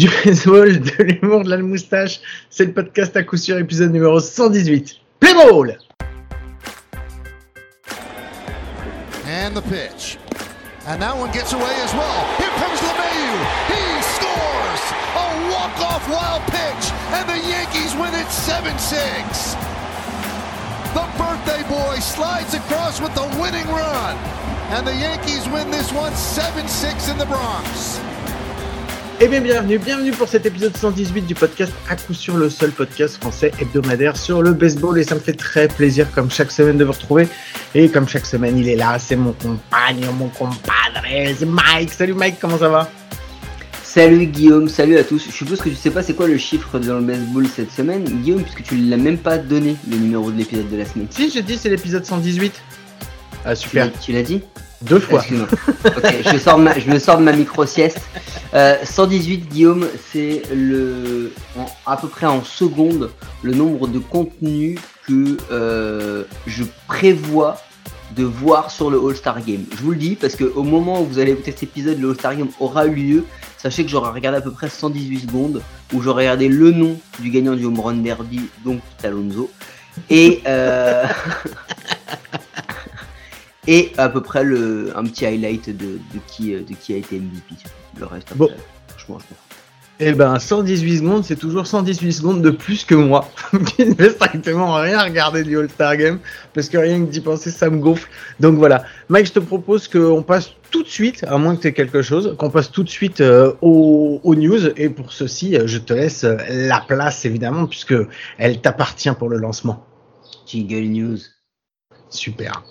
du baseball, de l'humour, de la moustache. C'est le podcast à coup sûr, épisode numéro 118. Play ball! And the pitch. And that one gets away as well. Here comes LeMayu. He scores! A walk-off wild pitch. And the Yankees win it 7-6. The birthday boy slides across with the winning run. And the Yankees win this one 7-6 in the Bronx. Eh bien, bienvenue, bienvenue pour cet épisode 118 du podcast à coup sûr le seul podcast français hebdomadaire sur le baseball et ça me fait très plaisir comme chaque semaine de vous retrouver et comme chaque semaine il est là, c'est mon compagnon, mon compadre, c'est Mike. Salut Mike, comment ça va? Salut Guillaume, salut à tous. Je suppose que tu sais pas c'est quoi le chiffre dans le baseball cette semaine, Guillaume, puisque tu l'as même pas donné le numéro de l'épisode de la semaine. Si, j'ai dit c'est l'épisode 118. Ah super. Tu l'as dit? Deux fois. je, sors ma, je me sors de ma micro-sieste. Euh, 118, Guillaume, c'est le à peu près en seconde le nombre de contenus que euh, je prévois de voir sur le All-Star Game. Je vous le dis parce qu'au moment où vous allez écouter cet épisode, le All-Star Game aura eu lieu. Sachez que j'aurai regardé à peu près 118 secondes où j'aurai regardé le nom du gagnant du Home Run Derby, donc Alonso. Et euh... et à peu près le, un petit highlight de, de, qui, de qui a été MVP. Le reste, après, Bon. franchement, je. Eh ben 118 secondes, c'est toujours 118 secondes de plus que moi, qui ne fait strictement rien regarder du All-Star Game, parce que rien que d'y penser, ça me gonfle. Donc voilà. Mike, je te propose qu'on passe tout de suite, à moins que tu aies quelque chose, qu'on passe tout de suite euh, aux, aux news. Et pour ceci, euh, je te laisse euh, la place, évidemment, puisque elle t'appartient pour le lancement. Jingle News. Super.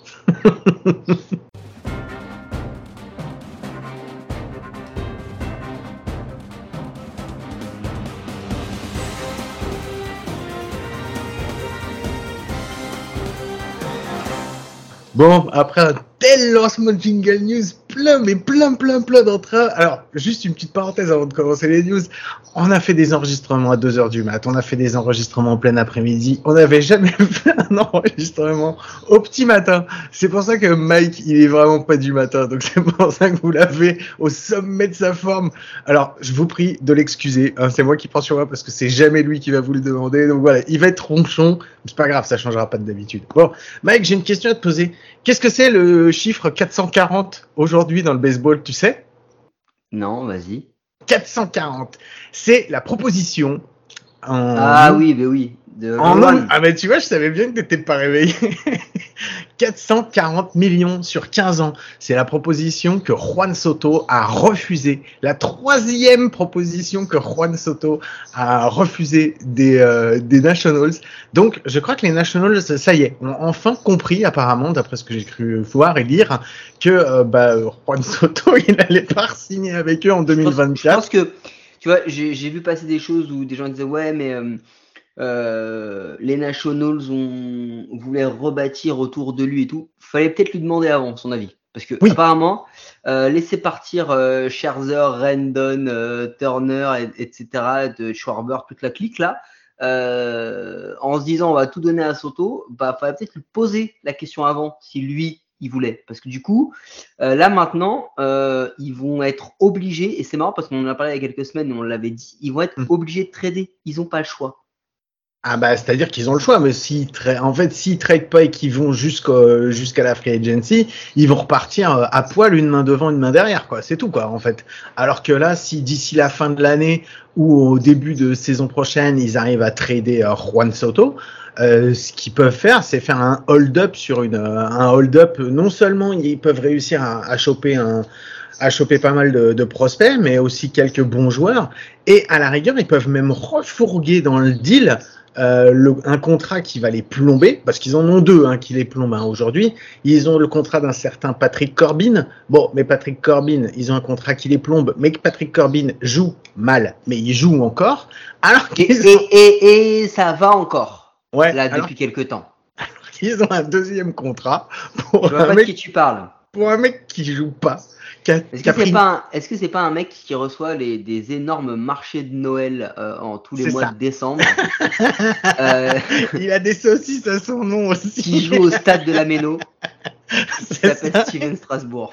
Bon, après un tel lancement de Jingle News, plein, mais plein, plein, plein d'entrain. Alors, juste une petite parenthèse avant de commencer les news. On a fait des enregistrements à 2h du mat, on a fait des enregistrements en plein après-midi. On n'avait jamais fait un enregistrement au petit matin. C'est pour ça que Mike, il est vraiment pas du matin. Donc, c'est pour ça que vous l'avez au sommet de sa forme. Alors, je vous prie de l'excuser. hein, c'est moi qui prends sur moi parce que c'est jamais lui qui va vous le demander. Donc voilà, il va être ronchon. C'est pas grave, ça changera pas de d'habitude. Bon, Mike, j'ai une question à te poser. Qu'est-ce que c'est le chiffre 440 aujourd'hui dans le baseball, tu sais? Non, vas-y. 440. C'est la proposition. En Ah oui, mais oui. De En nombre- ah mais tu vois, je savais bien que t'étais pas réveillé. 440 millions sur 15 ans. C'est la proposition que Juan Soto a refusée. La troisième proposition que Juan Soto a refusée des, euh, des Nationals. Donc, je crois que les Nationals, ça y est, ont enfin compris, apparemment, d'après ce que j'ai cru voir et lire, que euh, bah, Juan Soto, il allait pas signer avec eux en Je pense- 2024. Je pense que, tu vois, j'ai vu passer des choses où des gens disaient ouais, mais euh, euh, les Nationals ont voulaient rebâtir autour de lui et tout. Fallait peut-être lui demander avant son avis, parce que Oui. apparemment, euh, laisser partir euh, Scherzer, Rendon, euh, Turner, et- etc., de Schwarber, toute la clique là. euh, en se disant on va tout donner à Soto, bah fallait peut-être lui poser la question avant si lui il voulait, parce que du coup euh, là maintenant, euh, ils vont être obligés, et c'est marrant parce qu'on en a parlé il y a quelques semaines, on l'avait dit, ils vont être Mm. obligés de trader. Ils n'ont pas le choix. Ah bah c'est-à-dire qu'ils ont le choix, mais s'ils tra- en fait s'ils trade pas et qu'ils vont jusqu'à la free agency, ils vont repartir euh, à poil une main devant, une main derrière, quoi. C'est tout, quoi, en fait. Alors que là, si d'ici la fin de l'année ou au début de saison prochaine, ils arrivent à trader Juan Soto, euh, ce qu'ils peuvent faire, c'est faire un hold-up sur une euh, un hold-up. Non seulement ils peuvent réussir à, à choper un à choper pas mal de, de prospects, mais aussi quelques bons joueurs. Et à la rigueur, ils peuvent même refourguer dans le deal euh, le- un contrat qui va les plomber, parce qu'ils en ont deux hein, qui les plombent hein, aujourd'hui. Ils ont le contrat d'un certain Patrick Corbin. Bon, mais Patrick Corbin, ils ont un contrat qui les plombe, mais que Patrick Corbin joue mal, mais il joue encore. Alors qu'ils et, et, et ça va encore, ouais, là, alors depuis quelques temps. qu'ils ont un deuxième contrat pour Je vois un, pas de mec, qui tu parles. pour un mec qui joue pas. Est-ce que c'est pris- pas, un- pas mec qui reçoit les, des énormes marchés de Noël euh, en tous les mois ça. de décembre, euh, Il a des saucisses à son nom aussi. qui joue au stade de la Méno, C'est s'appelle. Steven Strasbourg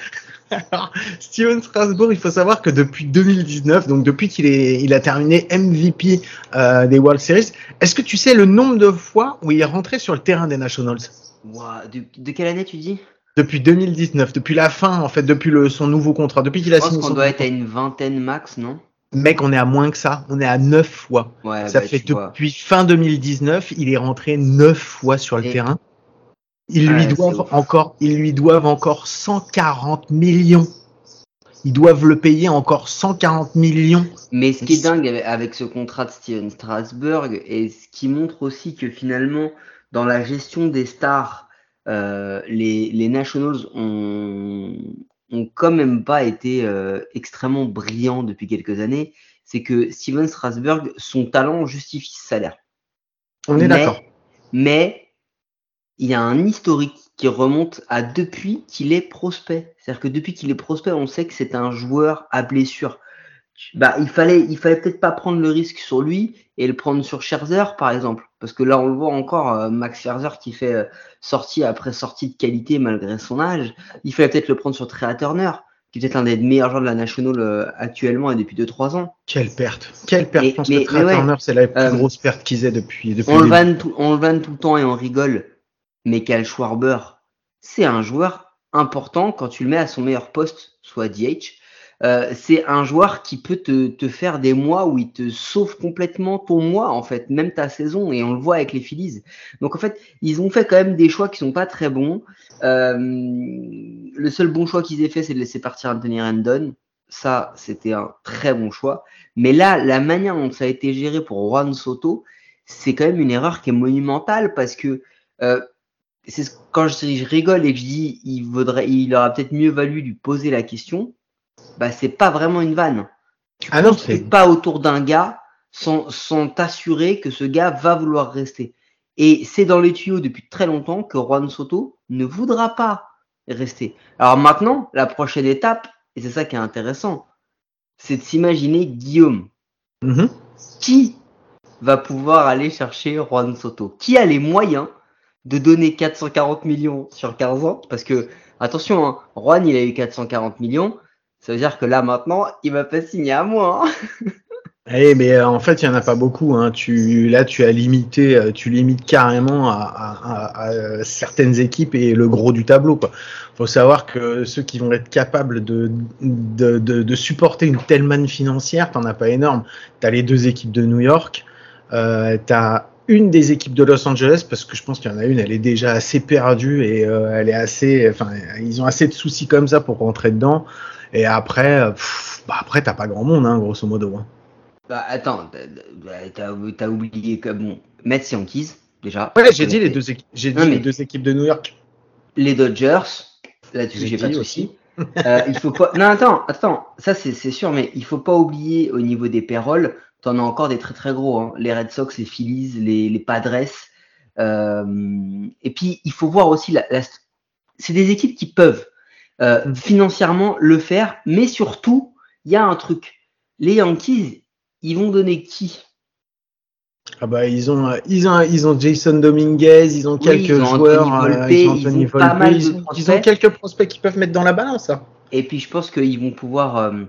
Alors, Steven Strasbourg, il faut savoir que depuis 2019, donc depuis qu'il est, il a terminé MVP euh, des World Series, est-ce que tu sais le nombre de fois où il est rentré sur le terrain des Nationals? De, de quelle année tu dis? Depuis 2019, depuis la fin, en fait, depuis le, son nouveau contrat, depuis qu'il a Je pense signé qu'on doit être à une vingtaine max, non? Mec, on est à moins que ça. On est à 9 fois. Ouais, ça bah, fait vois. depuis fin 2019, il est rentré 9 fois sur le Et- terrain. Ils lui Ouais, doivent encore, ils lui doivent encore 140 millions. Ils doivent le payer encore 140 millions. Mais ce qui est dingue avec, ce contrat de Steven Strasberg, et ce qui montre aussi que finalement, dans la gestion des stars, euh, les, les Nationals ont, ont quand même pas été euh, extrêmement brillants depuis quelques années, c'est que Steven Strasberg, son talent justifie ce salaire. On est d'accord. Mais il y a un historique qui remonte à depuis qu'il est prospect. C'est-à-dire que depuis qu'il est prospect, on sait que c'est un joueur à blessure. Bah, il fallait, il fallait peut-être pas prendre le risque sur lui et le prendre sur Scherzer, par exemple. Parce que là, on le voit encore, euh, Max Scherzer qui fait euh, sortie après sortie de qualité malgré son âge. Il fallait peut-être le prendre sur Trey Turner, qui est peut-être l'un des meilleurs joueurs de la National euh, actuellement et depuis 2-3 ans. Quelle perte. Quelle perte. Mais- Je pense mais- que Trey mais ouais. Turner, c'est la plus Euh, grosse perte qu'ils aient depuis, depuis On le vanne tout, on le vanne tout le temps et on rigole. Mais Cal Schwarber, c'est un joueur important quand tu le mets à son meilleur poste, soit DH. Euh, c'est un joueur qui peut te, te faire des mois où il te sauve complètement ton mois, en fait, même ta saison, et on le voit avec les Phillies. Donc, en fait, ils ont fait quand même des choix qui sont pas très bons. Euh, le seul bon choix qu'ils aient fait, c'est de laisser partir Anthony Rendon. Ça, c'était un très bon choix. Mais là, la manière dont ça a été géré pour Juan Soto, c'est quand même une erreur qui est monumentale parce que euh, c'est ce- quand je, je rigole et que je dis il vaudrait, il aurait peut-être mieux valu lui poser la question, bah c'est pas vraiment une vanne. Tu Ah non, c'est- pas autour d'un gars sans, sans t'assurer que ce gars va vouloir rester. Et c'est dans les tuyaux depuis très longtemps que Juan Soto ne voudra pas rester. Alors maintenant, la prochaine étape, et c'est ça qui est intéressant, c'est de s'imaginer Guillaume Mhm. qui va pouvoir aller chercher Juan Soto? Qui a les moyens de donner 440 millions sur 15 ans Parce que, attention, hein, Juan, il a eu 440 millions. Ça veut dire que là, maintenant, il va pas signer à moi. hein. Eh, mais euh, en fait, il y en a pas beaucoup. Hein. Tu, là, tu as limité, euh, tu limites carrément à, euh, certaines équipes et le gros du tableau. Quoi. Faut savoir que ceux qui vont être capables de, de, de, de supporter une telle manne financière, t'en as pas énorme. T'as les deux équipes de New York, euh, t'as une des équipes de Los Angeles parce que je pense qu'il y en a une, elle est déjà assez perdue et euh, elle est assez, enfin, ils ont assez de soucis comme ça pour rentrer dedans. Et après, pff, bah après, t'as pas grand monde, hein, grosso modo. hein. Bah, attends, t'as- t'as t'as oublié que, bon, Mets Yankees, déjà. Ouais, j'ai dit les deux équipes. J'ai dit les deux équipes de New York. Les Dodgers, là-dessus, J'ai pas de dit souci. Euh, il faut pas. Non, attends, attends. Ça, c'est c'est sûr, mais il faut pas oublier au niveau des payrolls, t'en as encore des très très gros. Hein. Les Red Sox, les Phillies, les, les Padres. Euh, et puis, il faut voir aussi la. la- c'est des équipes qui peuvent euh, Mm. financièrement le faire, mais surtout, il y a un truc. Les Yankees, ils vont donner qui? Ah bah ils ont euh, ils ont ils ont Jason Dominguez, ils ont quelques joueurs, ils ont quelques prospects qui peuvent mettre dans la balance. hein. Et puis je pense qu'ils vont pouvoir, euh,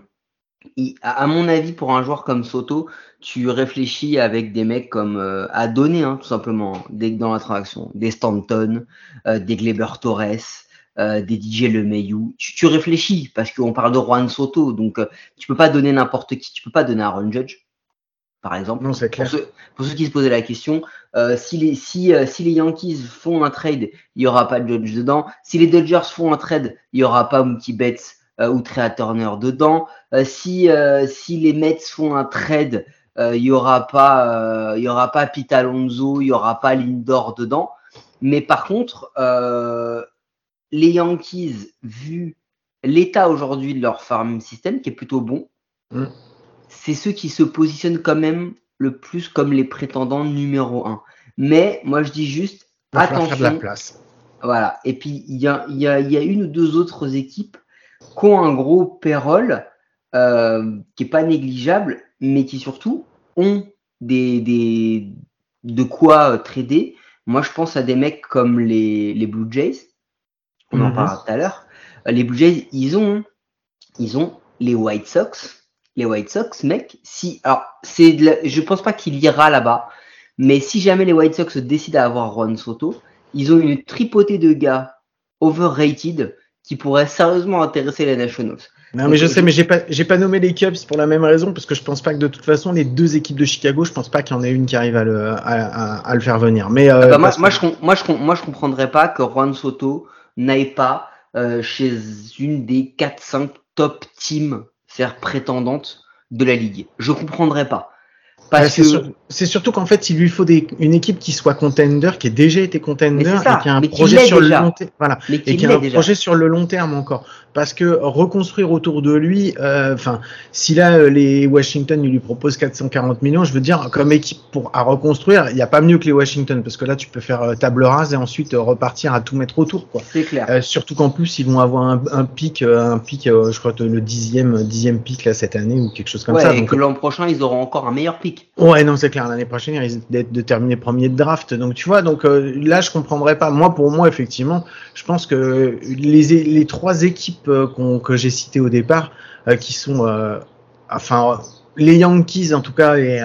ils- à mon avis, pour un joueur comme Soto, tu réfléchis avec des mecs comme euh, à donner, hein, tout simplement, que dans la transaction, des Stanton, euh, des Gleber Torres, euh, des DJ LeMayu. Tu, tu réfléchis parce qu'on parle de Juan Soto, donc euh, tu peux pas donner n'importe qui, tu peux pas donner Aaron Judge, par exemple. Non c'est Pour clair. ceux, pour ceux qui se posaient la question, euh, si, les, si, euh, si les Yankees font un trade, il n'y aura pas de Dodgers dedans. Si les Dodgers font un trade, il n'y aura pas Mookie Betts euh, ou Trey Turner dedans. Euh, si, euh, si les Mets font un trade, il n'y aura pas, euh, il y aura pas Pete Alonso, il n'y aura pas Lindor dedans. Mais par contre, euh, les Yankees, vu l'état aujourd'hui de leur farm system, qui est plutôt bon, Mm. c'est ceux qui se positionnent quand même le plus comme les prétendants numéro un. Mais moi, je dis juste, Il faire de la attention. place. Voilà. Et puis, il y a, y, a, y a une ou deux autres équipes qui ont un gros payroll euh, qui est pas négligeable, mais qui surtout ont des, des de quoi euh, trader. Moi, je pense à des mecs comme les, les Blue Jays, on en Mhm. parlera tout à l'heure, les Blue Jays, ils ont, ils ont les White Sox. Les White Sox, mec, si, alors, c'est, la- je pense pas qu'il ira là-bas, mais si jamais les White Sox décident d'avoir Juan Soto, ils ont une tripotée de gars overrated qui pourraient sérieusement intéresser les Nationals. Non, mais je sais, mais j'ai pas, j'ai pas nommé les Cubs pour la même raison, parce que je pense pas que de toute façon, les deux équipes de Chicago, je pense pas qu'il y en ait une qui arrive à le, à, à- à le faire venir. Mais, euh, Ah bah, moi, je, moi, je, moi, je comprendrais pas que Juan Soto n'aille pas euh, chez une des 4-5 top teams, c'est-à-dire prétendantes de la ligue. Je comprendrais pas. Parce c'est que sûr- c'est surtout qu'en fait, il lui faut des, une équipe qui soit contender, qui ait déjà été contender ça, et qui a un projet sur déjà. le long terme. Voilà. mais Et qui a un déjà. projet sur le long terme encore. Parce que reconstruire autour de lui, euh, enfin, si là, euh, les Washington, ils lui proposent 440 millions, je veux dire, comme équipe pour, à reconstruire, il n'y a pas mieux que les Washington, parce que là, tu peux faire euh, table rase et ensuite repartir à tout mettre autour, quoi. C'est clair. Euh, surtout qu'en plus, ils vont avoir un, un pic, un pic, euh, je crois que le dixième, dixième pic là cette année ou quelque chose comme ouais, ça. et Donc, que l'an prochain, ils auront encore un meilleur pic. Ouais, non, c'est clair. L'année prochaine, ils risquent d'être de terminer premier de draft. Donc, tu vois, donc euh, là, je comprendrais pas. Moi, pour moi, effectivement, je pense que les, les trois équipes euh, que j'ai citées au départ, euh, qui sont, euh, enfin, les Yankees en tout cas, et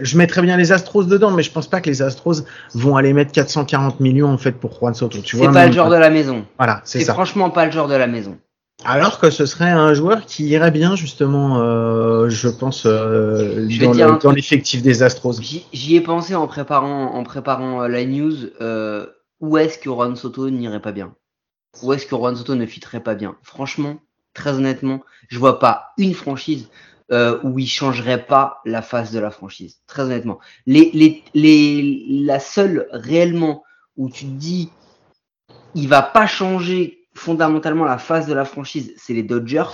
je mettrais bien les Astros dedans, mais je pense pas que les Astros vont aller mettre 440 millions en fait pour Juan Soto. Tu vois, C'est pas même le genre de la maison. Voilà, c'est C'est ça. franchement pas le genre de la maison. Alors que ce serait un joueur qui irait bien justement, euh, je pense, euh, Je dans le- l'effectif des Astros. J'y j'y ai pensé en préparant, en préparant euh, la news. euh, où est-ce que Juan Soto n'irait pas bien? Où est-ce que Juan Soto ne fitterait pas bien? Franchement, très honnêtement, je vois pas une franchise euh, où il changerait pas la face de la franchise. Très honnêtement, les, les, les, la seule réellement où tu te dis il va pas changer fondamentalement la face de la franchise, c'est les Dodgers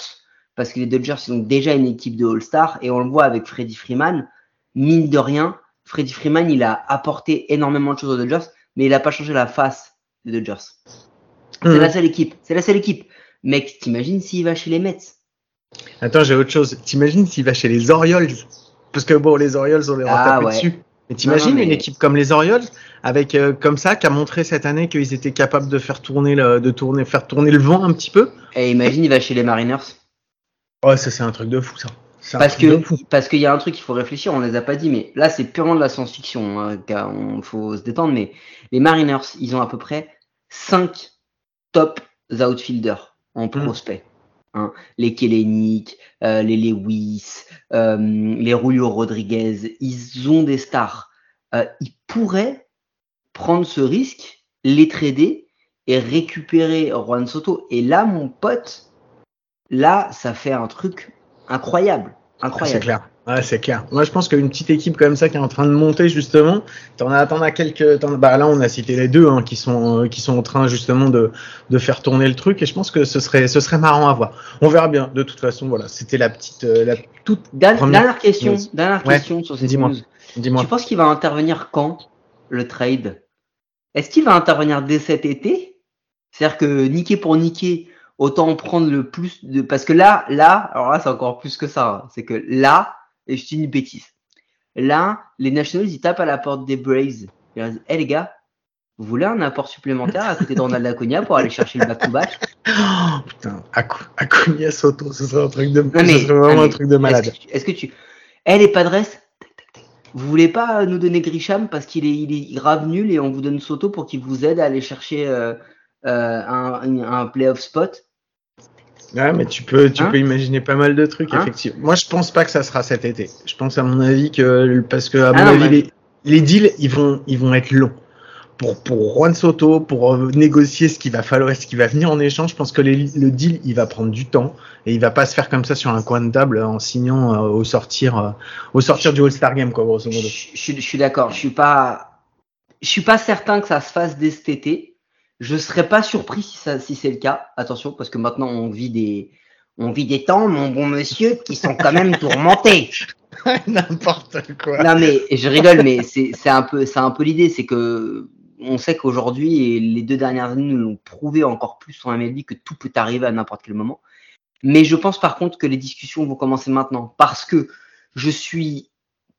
parce que les Dodgers ils ont déjà une équipe de All-Star et on le voit avec Freddie Freeman. Mine de rien, Freddie Freeman il a apporté énormément de choses aux Dodgers, mais il a pas changé la face des Dodgers. C'est Mhm. la seule équipe. C'est la seule équipe. Mec, t'imagines s'il va chez les Mets? Attends, j'ai autre chose. T'imagines s'il va chez les Orioles? Parce que bon, les Orioles, on les Ah, retapé ouais. dessus. Mais t'imagines une équipe comme les Orioles, avec euh, comme ça, qui a montré cette année qu'ils étaient capables de faire tourner le, de tourner, faire tourner le vent un petit peu? Et imagine, il va chez les Mariners. Ouais, ça c'est un truc de fou, ça. Parce que parce qu'il y a un truc qu'il faut réfléchir, on les a pas dit, mais là c'est purement de la science-fiction, hein, on faut se détendre. Mais les Mariners, ils ont à peu près 5 top outfielders en prospect. Hein. Les Kellenic, euh, les Lewis, euh, les Julio Rodriguez, ils ont des stars. Euh, ils pourraient prendre ce risque, les trader et récupérer Juan Soto. Et là, mon pote, là, ça fait un truc incroyable. Ah, c'est Incroyable. clair. Ouais, c'est clair. Moi, je pense qu'une petite équipe comme ça qui est en train de monter justement, t'en as, t'en as quelques. t'en- Bah là, on a cité les deux hein, qui sont, euh, qui sont en train justement de, de faire tourner le truc, et je pense que ce serait, ce serait marrant à voir. On verra bien. De toute façon, voilà, c'était la petite, euh, la toute. Première dernière question, dernière Ouais, question sur cette dis-moi. Dis-moi. Tu penses qu'il va intervenir quand le trade? Est-ce qu'il va intervenir dès cet été? C'est-à-dire que niquer pour niquer, autant prendre le plus de parce que là, là, alors là c'est encore plus que ça. hein. C'est que là, et je dis une bêtise. Là, les Nationals ils tapent à la porte des Braves. Ils disent, hey les gars, vous voulez un apport supplémentaire à côté de Ronald Acuna pour aller chercher le back-to-back Oh, putain, Acu- Acuna Soto, ce serait un truc de, Non, ce mais- serait vraiment un mais truc de malade. Est-ce que, tu- est-ce que tu. Eh les Padres, vous voulez pas euh, nous donner Grisham parce qu'il est, il est grave nul et on vous donne Soto pour qu'il vous aide à aller chercher euh, euh, un, un playoff spot? Ouais, mais tu peux, tu Hein peux imaginer pas mal de trucs, Hein effectivement. Moi, je pense pas que ça sera cet été. Je pense, à mon avis, que, parce que, à Ah mon non, avis, les, les deals, ils vont, ils vont être longs. Pour, pour Juan Soto, pour euh, négocier ce qu'il va falloir, ce qui va venir en échange, je pense que les- le deal, il va prendre du temps et il va pas se faire comme ça sur un coin de table en signant euh, au sortir, euh, au sortir du All-Star Game, quoi, grosso Je, modo. je- je suis d'accord. Je suis pas, je suis pas certain que ça se fasse dès cet été. Je serais pas surpris si ça, si c'est le cas. Attention, parce que maintenant on vit des, on vit des temps, mon bon monsieur, qui sont quand même tourmentés. N'importe quoi. Non mais je rigole, mais c'est un peu un peu l'idée, c'est que on sait qu'aujourd'hui et les deux dernières années nous l'ont prouvé encore plus en MLB que tout peut arriver à n'importe quel moment. Mais je pense par contre que les discussions vont commencer maintenant parce que je suis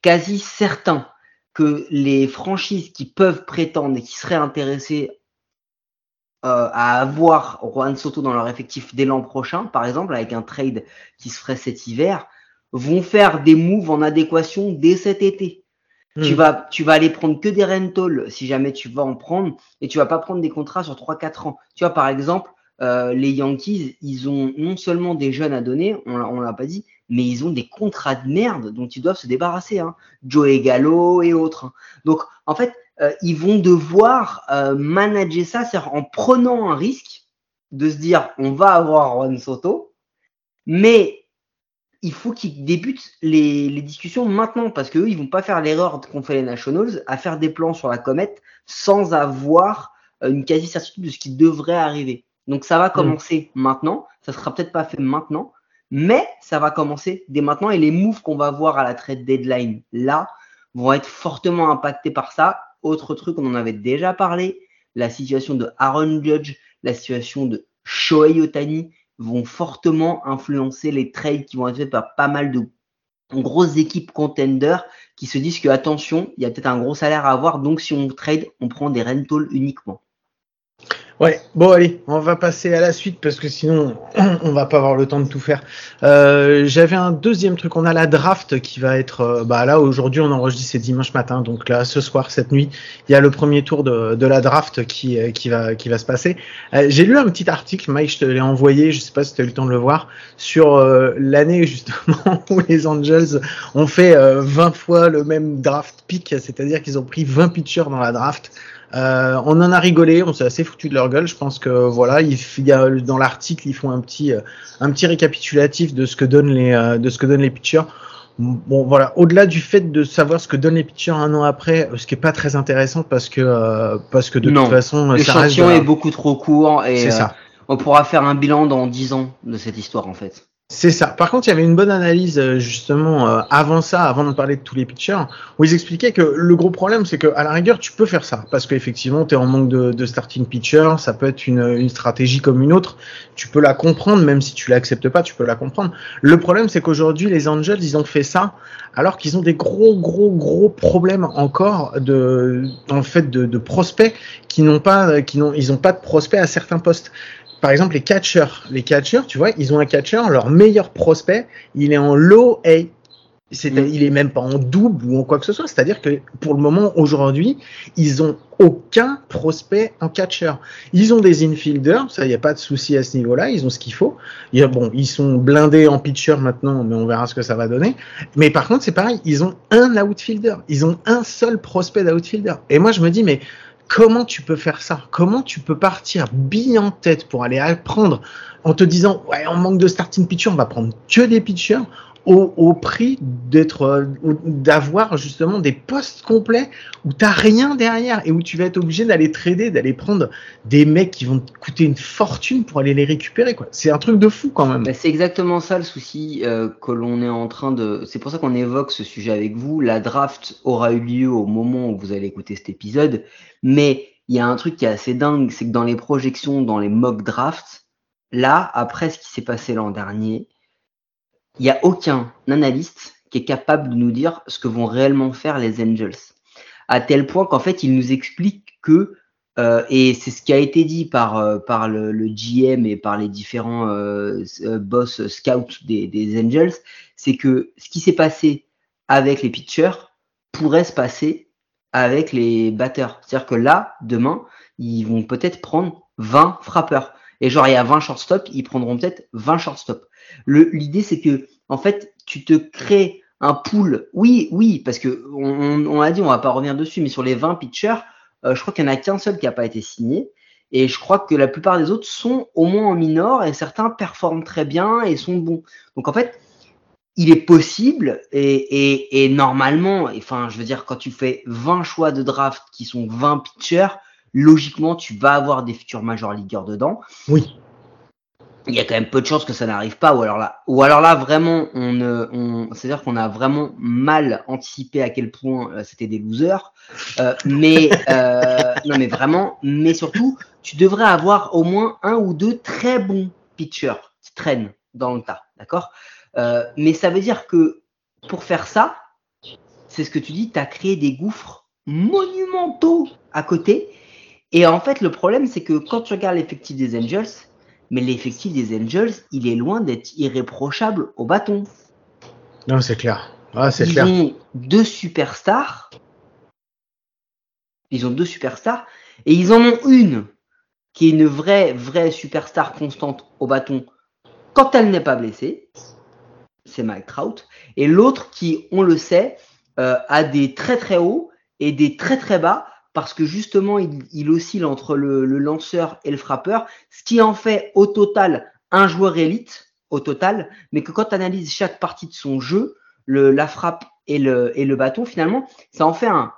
quasi certain que les franchises qui peuvent prétendre et qui seraient intéressées euh, à avoir Juan Soto dans leur effectif dès l'an prochain, par exemple, avec un trade qui se ferait cet hiver, vont faire des moves en adéquation dès cet été. Tu, Hmm. vas, tu vas aller prendre que des rentals si jamais tu vas en prendre et tu vas pas prendre des contrats sur 3-4 ans. Tu vois, par exemple, euh, les Yankees, ils ont non seulement des jeunes à donner, on, l'a- on l'a pas dit, mais ils ont des contrats de merde dont ils doivent se débarrasser. Hein. Joey Gallo et autres. hein. Donc, en fait, euh, ils vont devoir euh, manager ça, c'est-à-dire en prenant un risque de se dire on va avoir Juan Soto, mais il faut qu'ils débutent les, les discussions maintenant parce qu'eux, ils vont pas faire l'erreur qu'ont fait les Nationals à faire des plans sur la comète sans avoir euh, une quasi-certitude de ce qui devrait arriver. Donc ça va commencer maintenant, ça sera peut-être pas fait maintenant, mais ça va commencer dès maintenant et les moves qu'on va voir à la trade deadline là vont être fortement impactés par ça. Autre truc, on en avait déjà parlé, la situation de Aaron Judge, la situation de Shohei Otani vont fortement influencer les trades qui vont être faits par pas mal de grosses équipes contenders qui se disent que attention, il y a peut-être un gros salaire à avoir, donc si on trade, on prend des rentals uniquement. Ouais, bon allez, on va passer à la suite parce que sinon on va pas avoir le temps de tout faire. Euh, J'avais un deuxième truc, on a la draft qui va être, euh, bah là aujourd'hui on enregistre c'est dimanche matin, donc là ce soir cette nuit il y a le premier tour de, de la draft qui euh, qui va qui va se passer. Euh, J'ai lu un petit article, Mike, je te l'ai envoyé, je sais pas si tu as eu le temps de le voir, sur l'année justement où les Angels ont fait euh, 20 fois le même draft pick, c'est-à-dire qu'ils ont pris 20 pitchers dans la draft. Euh, on en a rigolé, on s'est assez foutu de leur gueule. Je pense que voilà, il, y a dans l'article ils font un petit euh, un petit récapitulatif de ce que donnent les euh, de ce que donnent les pitchers. Bon voilà, au-delà du fait de savoir ce que donnent les pitchers un an après, ce qui est pas très intéressant parce que euh, parce que de Non. toute façon L'échantillon est beaucoup trop court et euh, ça. on pourra faire un bilan dans 10 ans de cette histoire en fait. C'est ça. Par contre, il y avait une bonne analyse euh, justement euh, avant ça, avant de parler de tous les pitchers, où ils expliquaient que le gros problème, c'est que à la rigueur, tu peux faire ça parce qu'effectivement, tu es en manque de, de starting pitcher, ça peut être une, une stratégie comme une autre. Tu peux la comprendre, même si tu l'acceptes pas, tu peux la comprendre. Le problème, c'est qu'aujourd'hui, les Angels, ils ont fait ça alors qu'ils ont des gros, gros, gros problèmes encore de, en fait, de, de prospects qui n'ont pas, qui n'ont, ils ont pas de prospects à certains postes par exemple, les catcheurs. Les catcheurs, tu vois, ils ont un catcher, leur meilleur prospect, il est en low A. Mm. Il est même pas en double ou en quoi que ce soit. C'est-à-dire que pour le moment, aujourd'hui, ils ont aucun prospect en catcher. Ils ont des infielders, ça, il n'y a pas de souci à ce niveau-là. Ils ont ce qu'il faut. Il bon, ils sont blindés en pitcher maintenant, mais on verra ce que ça va donner. Mais par contre, c'est pareil, ils ont un outfielder. Ils ont un seul prospect d'outfielder. Et moi, je me dis, mais comment tu peux faire ça? Comment tu peux partir bille en tête pour aller apprendre en te disant ouais on manque de starting pitcher, on va prendre que des pitchers au, au prix d'être euh, d'avoir justement des postes complets où t'as rien derrière et où tu vas être obligé d'aller trader, d'aller prendre des mecs qui vont te coûter une fortune pour aller les récupérer quoi. C'est un truc de fou quand même. Bah, c'est exactement ça le souci euh, que l'on est en train de. C'est pour ça qu'on évoque ce sujet avec vous. La draft aura eu lieu au moment où vous allez écouter cet épisode, mais il y a un truc qui est assez dingue, c'est que dans les projections, dans les mock drafts, là, après ce qui s'est passé l'an dernier, il n'y a aucun analyste qui est capable de nous dire ce que vont réellement faire les Angels. À tel point qu'en fait, ils nous expliquent que euh, et c'est ce qui a été dit par, euh, par le, le GM et par les différents euh, euh, boss scouts des, des Angels, c'est que ce qui s'est passé avec les pitchers pourrait se passer avec les batteurs. C'est-à-dire que là, demain, ils vont peut-être prendre 20 frappeurs. Et genre, il y a 20 shortstop, ils prendront peut-être 20 shortstop. L'idée, c'est que, en fait, tu te crées un pool. Oui, oui, parce que on, a dit, on va pas revenir dessus, mais sur les 20 pitchers, euh, je crois qu'il n'y en a qu'un seul qui n'a pas été signé. Et je crois que la plupart des autres sont au moins en minor et certains performent très bien et sont bons. Donc en fait, il est possible et, et, et normalement, enfin, je veux dire, quand tu fais 20 choix de draft qui sont 20 pitchers, logiquement, tu vas avoir des futurs major leagueurs dedans. Oui. Il y a quand même peu de chances que ça n'arrive pas, ou alors là, ou alors là vraiment, on, on c'est-à-dire qu'on a vraiment mal anticipé à quel point euh, c'était des losers. Euh, mais euh, non, mais vraiment, mais surtout, tu devrais avoir au moins un ou deux très bons pitchers qui traînent dans le tas, d'accord? Euh, Mais ça veut dire que pour faire ça, c'est ce que tu dis, tu as créé des gouffres monumentaux à côté. Et en fait, le problème, c'est que quand tu regardes l'effectif des Angels, mais l'effectif des Angels, il est loin d'être irréprochable au bâton. Non, c'est clair. Ah, c'est Ils clair. ont deux superstars. Ils ont deux superstars. Et ils en ont une qui est une vraie, vraie superstar constante au bâton quand elle n'est pas blessée. C'est Mike Trout. Et l'autre qui, on le sait, euh, a des très très hauts et des très très bas parce que justement, il, il oscille entre le, le lanceur et le frappeur, ce qui en fait au total un joueur élite, au total, mais que quand tu analyses chaque partie de son jeu, le, la frappe et le, et le bâton, finalement, ça en fait un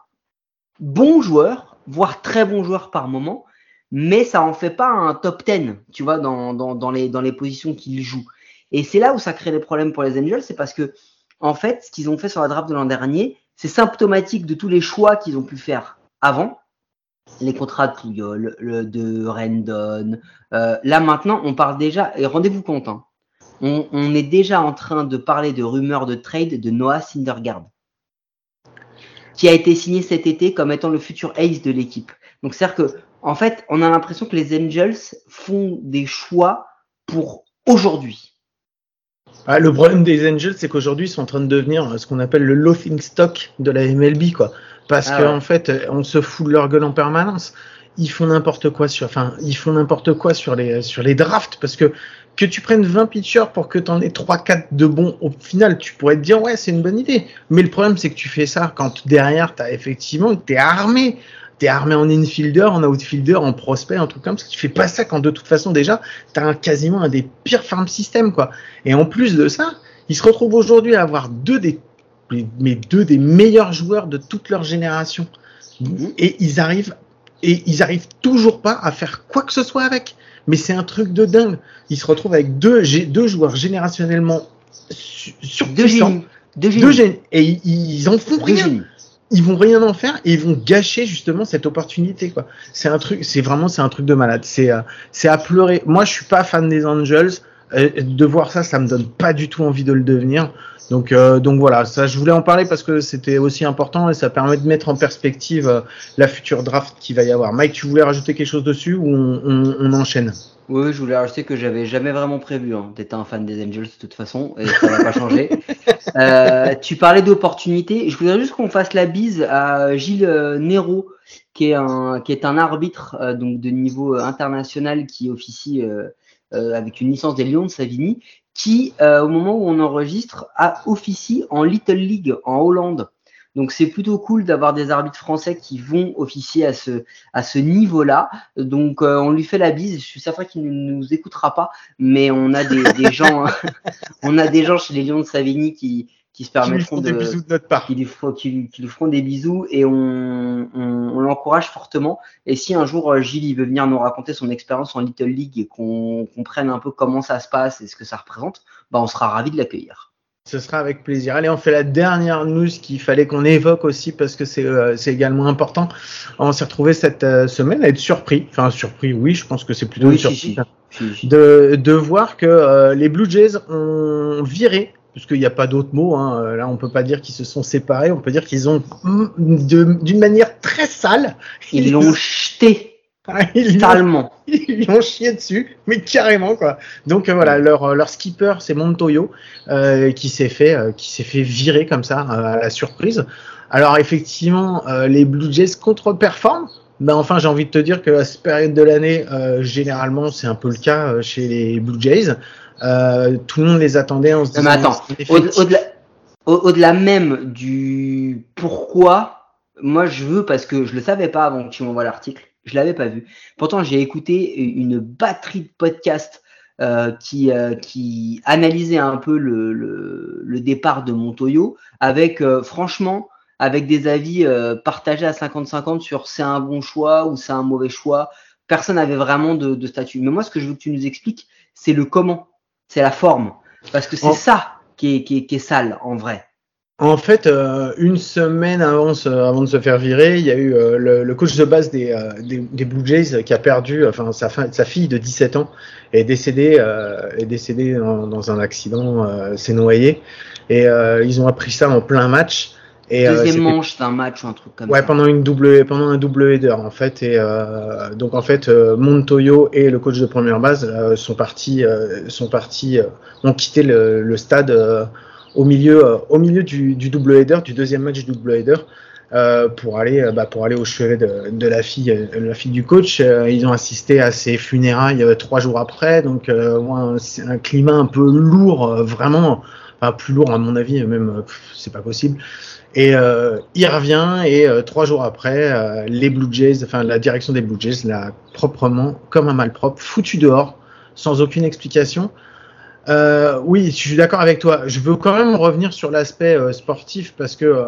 bon joueur, voire très bon joueur par moment, mais ça en fait pas un top 10, tu vois, dans, dans, dans les, dans les positions qu'il joue. Et c'est là où ça crée des problèmes pour les Angels, c'est parce que, en fait, ce qu'ils ont fait sur la draft de l'an dernier, c'est symptomatique de tous les choix qu'ils ont pu faire avant. Les contrats de Puyol, le, de Rendon. Euh, là maintenant, on parle déjà, et rendez-vous compte, hein, on, est déjà en train de parler de rumeurs de trade de Noah Syndergaard, qui a été signé cet été comme étant le futur ace de l'équipe. Donc c'est-à-dire que, en fait, on a l'impression que les Angels font des choix pour aujourd'hui. Ah, le problème des Angels, c'est qu'aujourd'hui, ils sont en train de devenir ce qu'on appelle le laughing stock de la MLB, quoi. Parce ah qu'en ouais. fait, on se fout de leur gueule en permanence. Ils font n'importe quoi sur, enfin, ils font n'importe quoi sur les, sur les drafts parce que que tu prennes 20 pitchers pour que tu en aies 3-4 de bons, au final, tu pourrais te dire, ouais, c'est une bonne idée. Mais le problème, c'est que tu fais ça quand derrière, tu as effectivement, tu es armé. Tu es armé en infielder, en outfielder, en prospect, en truc comme ça. Tu fais pas ça quand de toute façon, déjà, tu as un, quasiment un des pires farm systems, quoi. Et en plus de ça, ils se retrouvent aujourd'hui à avoir deux des, mais deux des meilleurs joueurs de toute leur génération. Et ils arrivent, et ils arrivent toujours pas à faire quoi que ce soit avec mais c'est un truc de dingue. Ils se retrouvent avec deux, deux joueurs générationnellement surpuissants. Deux génies. Deux génies. Et ils, ils en font rien. Génies. Ils vont rien en faire et ils vont gâcher justement cette opportunité quoi. C'est un truc, c'est vraiment c'est un truc de malade. C'est euh, c'est à pleurer. Moi je suis pas fan des Angels. Euh, de voir ça, ça me donne pas du tout envie de le devenir. Donc, euh, donc voilà, ça, je voulais en parler parce que c'était aussi important et ça permet de mettre en perspective euh, la future draft qu'il va y avoir. Mike, tu voulais rajouter quelque chose dessus ou on, on, on enchaîne? Oui, je voulais rajouter que j'avais jamais vraiment prévu hein, d'être un fan des Angels de toute façon et ça va pas changer. Euh, tu parlais d'opportunités. Je voudrais juste qu'on fasse la bise à Gilles Nero, qui est un qui est un arbitre euh, donc de niveau international qui officie euh, avec une licence des Lions de Savigny qui, euh, au moment où on enregistre, a officie en Little League en Hollande. Donc c'est plutôt cool d'avoir des arbitres français qui vont officier à ce à ce niveau-là. Donc euh, on lui fait la bise. Je suis certain qu'il ne nous écoutera pas, mais on a des, des gens, on a des gens chez les Lions de Savigny qui qui se permettront qui lui de, des bisous de notre part. Qui lui, qui, qui lui feront des bisous et on, on, on l'encourage fortement. Et si un jour Gilles il veut venir nous raconter son expérience en Little League et qu'on comprenne un peu comment ça se passe et ce que ça représente, bah on sera ravi de l'accueillir. Ce sera avec plaisir. Allez, on fait la dernière news qu'il fallait qu'on évoque aussi parce que c'est euh, également important. On s'est retrouvé cette euh, semaine à être surpris, enfin surpris, oui, je pense que c'est plutôt oui, une surprise, si. Si, de, de voir que euh, les Blue Jays ont viré puisqu'il n'y a pas d'autre mot. Hein. Là, on peut pas dire qu'ils se sont séparés. On peut dire qu'ils ont, d'une manière très sale, ils l'ont jeté. Ils salement. Ils ont chié dessus, mais carrément quoi. Donc euh, voilà, leur leur skipper c'est Montoyo euh, qui s'est fait euh, qui s'est fait virer comme ça à la surprise. Alors effectivement, euh, les Blue Jays contre-performent. Ben enfin, j'ai envie de te dire que à cette période de l'année, généralement, c'est un peu le cas chez les Blue Jays. Euh, tout le monde les attendait en se disant. Mais attends, au-delà au au même du pourquoi, moi je veux, parce que je le savais pas avant que tu m'envoies l'article, je l'avais pas vu. Pourtant, j'ai écouté une batterie de podcasts euh, qui, euh, qui analysait un peu le, le, le départ de Montoyo, avec franchement, avec des avis partagés à 50-50 sur c'est un bon choix ou c'est un mauvais choix. Personne n'avait vraiment de, de statut. Mais moi, ce que je veux que tu nous expliques, c'est le comment c'est la forme. Parce que c'est ça qui est, qui, est, qui est, sale en vrai. En fait, euh, une semaine avant, avant, de se faire virer, il y a eu euh, le, le, coach de base des, euh, des, des, Blue Jays qui a perdu, enfin sa, sa fille de 17 ans est décédée, est décédée dans, dans, un accident, s'est noyée et ils ont appris ça en plein match. Et, euh, Deuxième manche d'un match ou un truc comme Ouais, ça. pendant une double, pendant un double header en fait, et euh, donc en fait, euh, Montoyo et le coach de première base euh, sont partis, euh, sont partis, euh, ont quitté le, le stade euh, au milieu, euh, au milieu du, du double header, du deuxième match du double header, euh, pour aller, bah, pour aller au chevet de, de la fille, euh, la fille du coach. Euh, ils ont assisté à ses funérailles euh, trois jours après, donc euh, ouais, c'est un climat un peu lourd, euh, vraiment, enfin plus lourd à mon avis, même euh, c'est pas possible. Et euh, il revient et euh, trois jours après, euh, les Blue Jays, enfin la direction des Blue Jays l'a proprement, comme un malpropre, foutu dehors, sans aucune explication. Euh, oui, je suis d'accord avec toi. Je veux quand même revenir sur l'aspect euh, sportif parce que euh,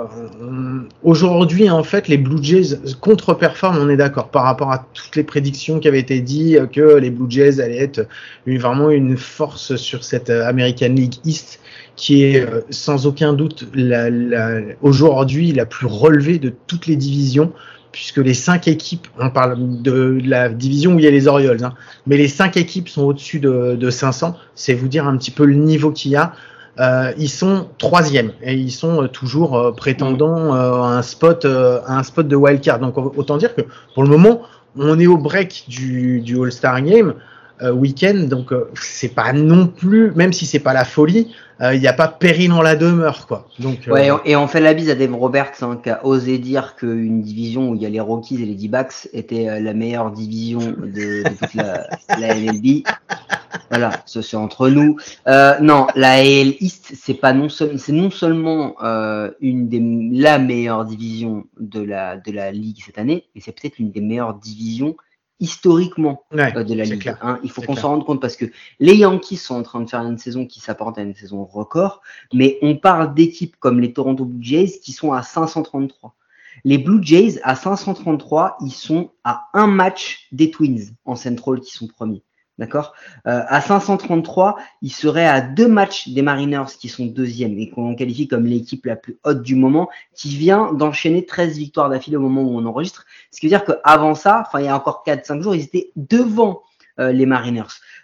aujourd'hui, en fait, les Blue Jays contre-performent, on est d'accord, par rapport à toutes les prédictions qui avaient été dites, que les Blue Jays allaient être une- vraiment une force sur cette euh, American League East qui est euh, sans aucun doute la, la- aujourd'hui la plus relevée de toutes les divisions, puisque les cinq équipes, on parle de la division où il y a les Orioles, hein, mais les cinq équipes sont au-dessus de, de 500, c'est vous dire un petit peu le niveau qu'il y a. Euh, ils sont troisième et ils sont euh, toujours euh, prétendants euh, à un spot, à un spot de wildcard. Donc autant dire que pour le moment, on est au break du, du All-Star Game week-end, donc c'est pas non plus, même si c'est pas la folie, euh, il n'y a pas péril en la demeure, quoi. Donc, euh, et on fait la bise à Dave Roberts hein, qui a osé dire qu'une division où il y a les Rockies et les D-backs était euh, la meilleure division de, de toute la, la NLB. Voilà, ce c'est entre nous. Euh, non, la AL East, c'est pas non seulement, c'est non seulement une des la meilleure division de la de la ligue cette année, mais c'est peut-être une des meilleures divisions historiquement ouais, euh, de la ligue. hein. Il faut qu'on s'en rende compte parce que les Yankees sont en train de faire une saison qui s'apparente à une saison record, mais on parle d'équipes comme les Toronto Blue Jays qui sont à 533. Les Blue Jays à 533, ils sont à un match des Twins en Central qui sont premiers. D'accord? Euh, À 533, ils seraient à deux matchs des Mariners qui sont deuxièmes et qu'on qualifie comme l'équipe la plus haute du moment qui vient d'enchaîner 13 victoires d'affilée au moment où on enregistre. Ce qui veut dire qu'avant ça, enfin il y a encore 4-5 jours, ils étaient devant euh, les Mariners.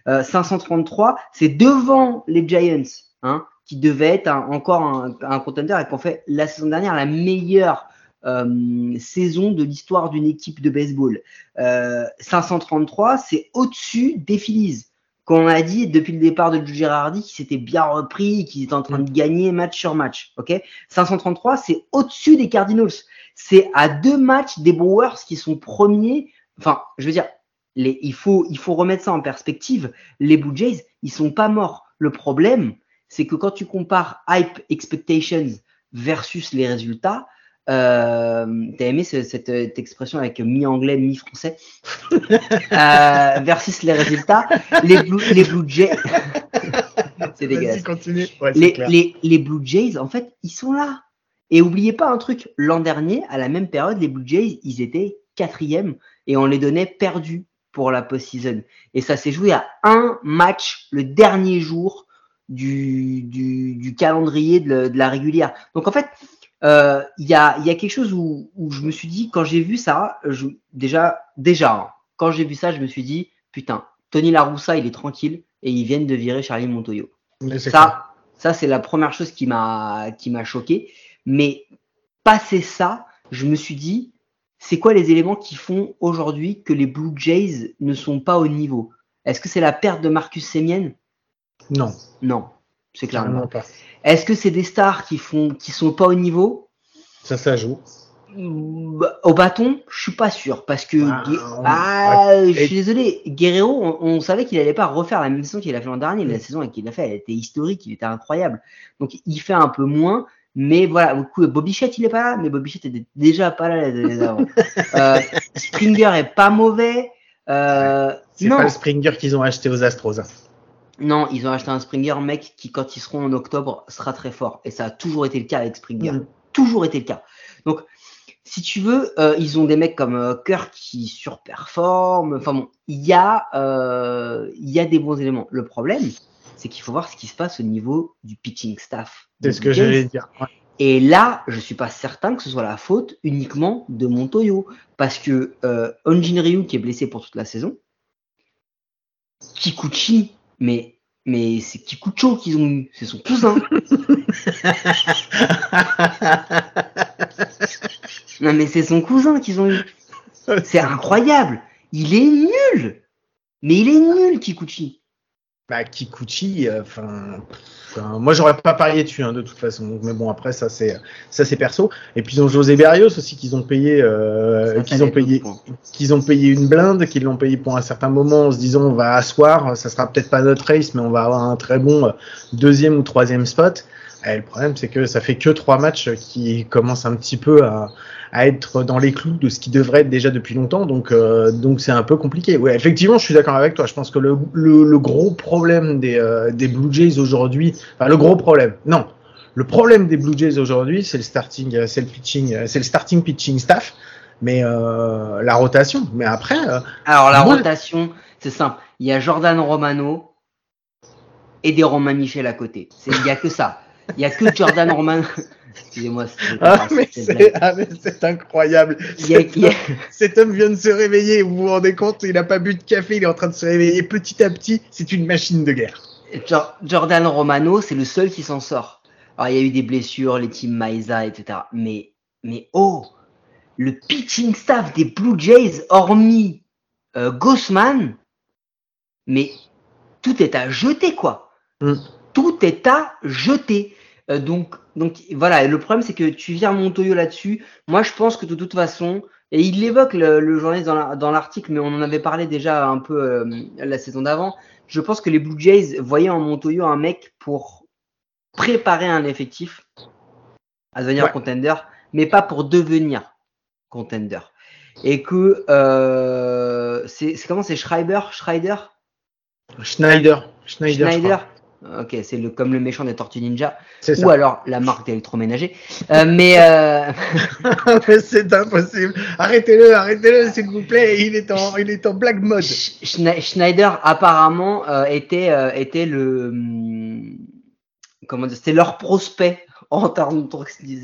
Euh, 533, c'est devant les Giants, hein, qui devaient être encore un, un contender et qu'on fait la saison dernière la meilleure euh, saison de l'histoire d'une équipe de baseball. Euh, 533, c'est au-dessus des Phillies. Qu'on a dit depuis le départ de Joe Girardi qui s'était bien repris, qui était en train de gagner match sur match. Ok? 533, c'est au-dessus des Cardinals. C'est à deux matchs des Brewers qui sont premiers. Enfin, je veux dire, les, il, faut, il faut remettre ça en perspective. Les Blue Jays, ils sont pas morts. Le problème, c'est que quand tu compares hype expectations versus les résultats, euh, t'as aimé ce- cette, cette expression avec mi-anglais, mi-français euh, versus les résultats, les Blue, les Blue Jays, c'est dégueulasse. Continue. Ouais, Les, clair. les, les Blue Jays, en fait, ils sont là. Et oubliez pas un truc, l'an dernier, à la même période, les Blue Jays, ils étaient quatrième et on les donnait perdus pour la post-season. Et ça s'est joué à un match le dernier jour du, du, du calendrier de la régulière. Donc en fait, euh, il y, a, y a quelque chose où, où je me suis dit, quand j'ai vu ça, je, déjà, déjà, hein, quand j'ai vu ça, je me suis dit, putain, Tony Laroussa, il est tranquille et ils viennent de virer Charlie Montoyo. Mais c'est clair. Ça, ça c'est la première chose qui m'a qui m'a choqué. Mais passé ça, je me suis dit, c'est quoi les éléments qui font aujourd'hui que les Blue Jays ne sont pas au niveau? Est-ce que c'est la perte de Marcus Semien? Non, Non, c'est clairement. clairement pas. Est-ce que c'est des stars qui font qui sont pas au niveau? Ça, ça joue. Bah, Au bâton, je suis pas sûr parce que Ah, on- ah, je suis désolé, Guerrero, on, on savait qu'il allait pas refaire la même saison qu'il a fait l'an dernier. La saison qu'il a fait, elle était historique, il était incroyable. Donc il fait un peu moins, mais voilà. du coup, Bobby Chet, il est pas là, mais Bobby Chet était déjà pas là les années d'avant. Euh, Springer est pas mauvais. Euh, C'est pas le Springer qu'ils ont acheté aux Astros. Non, ils ont acheté un Springer, mec, qui quand ils seront en octobre sera très fort. Et ça a toujours été le cas avec Springer. Mm. Toujours été le cas. Donc, si tu veux, euh, ils ont des mecs comme euh, Kirk qui surperforment. Enfin bon, il y, a, euh, y a des bons éléments. Le problème, c'est qu'il faut voir ce qui se passe au niveau du pitching staff. C'est ce que j'allais dire. Ouais. Et là, je suis pas certain que ce soit la faute uniquement de Montoyo. Parce que euh, Onjin Ryu, qui est blessé pour toute la saison, Kikuchi, mais, mais c'est Kikucho qu'ils ont eu, c'est son cousin. Non, mais c'est son cousin qu'ils ont eu. C'est incroyable. Il est nul. Mais il est nul, Kikuchi. Bah, Kikuchi, euh, enfin. moi, j'aurais pas parié dessus, hein, de toute façon. Mais bon, après, ça, c'est, ça, c'est perso. Et puis, ils ont José Berrios aussi, qu'ils ont payé, euh, qu'ils ont payé, qu'ils ont payé une blinde, qu'ils l'ont payé pour un certain moment, en se disant, on va asseoir, ça sera peut-être pas notre race, mais on va avoir un très bon euh, deuxième ou troisième spot. Et le problème, c'est que ça fait que trois matchs qui commencent un petit peu à, à être dans les clous de ce qui devrait être déjà depuis longtemps. Donc, euh, donc c'est un peu compliqué. Ouais, effectivement, je suis d'accord avec toi. Je pense que le, le, le gros problème des, euh, des Blue Jays aujourd'hui, enfin le gros problème, non, le problème des Blue Jays aujourd'hui, c'est le starting, euh, c'est le pitching, c'est le starting pitching staff, mais euh, la rotation. Mais après, alors la rotation, c'est simple. Il y a Jordan Romano et des Romain Michel à côté. Il y a que ça. Il y a que Jordan Romano. Excusez-moi. Ah, ah, mais c'est incroyable. Cet, homme, vient de se réveiller. Vous vous rendez compte Il n'a pas bu de café. Il est en train de se réveiller petit à petit. C'est une machine de guerre. Jordan Romano, c'est le seul qui s'en sort. Alors, il y a eu des blessures, les teams Maïsa, etc. Mais, mais oh, le pitching staff des Blue Jays, hormis euh, Gossman, mais tout est à jeter, quoi. Mm. Tout est à jeter. Euh, donc, donc voilà, le problème c'est que tu viens Montoyo là-dessus. Moi je pense que de toute façon, et il l'évoque le, journaliste dans l'article, mais on en avait parlé déjà un peu euh, la saison d'avant. Je pense que les Blue Jays voyaient en Montoyo un mec pour préparer un effectif à devenir contender, mais pas pour devenir contender. Et que euh, c'est comment c'est Schreiber, Schneider Schneider, Schneider. Ok, c'est le, comme le méchant des Tortues Ninja. Ou alors la marque d'électroménager. Euh, mais, euh... c'est impossible. Arrêtez-le, arrêtez-le, s'il vous plaît. Il est en, il est en black mode. Schneider apparemment euh, était, euh, était le, comment dire, c'était leur prospect en termes de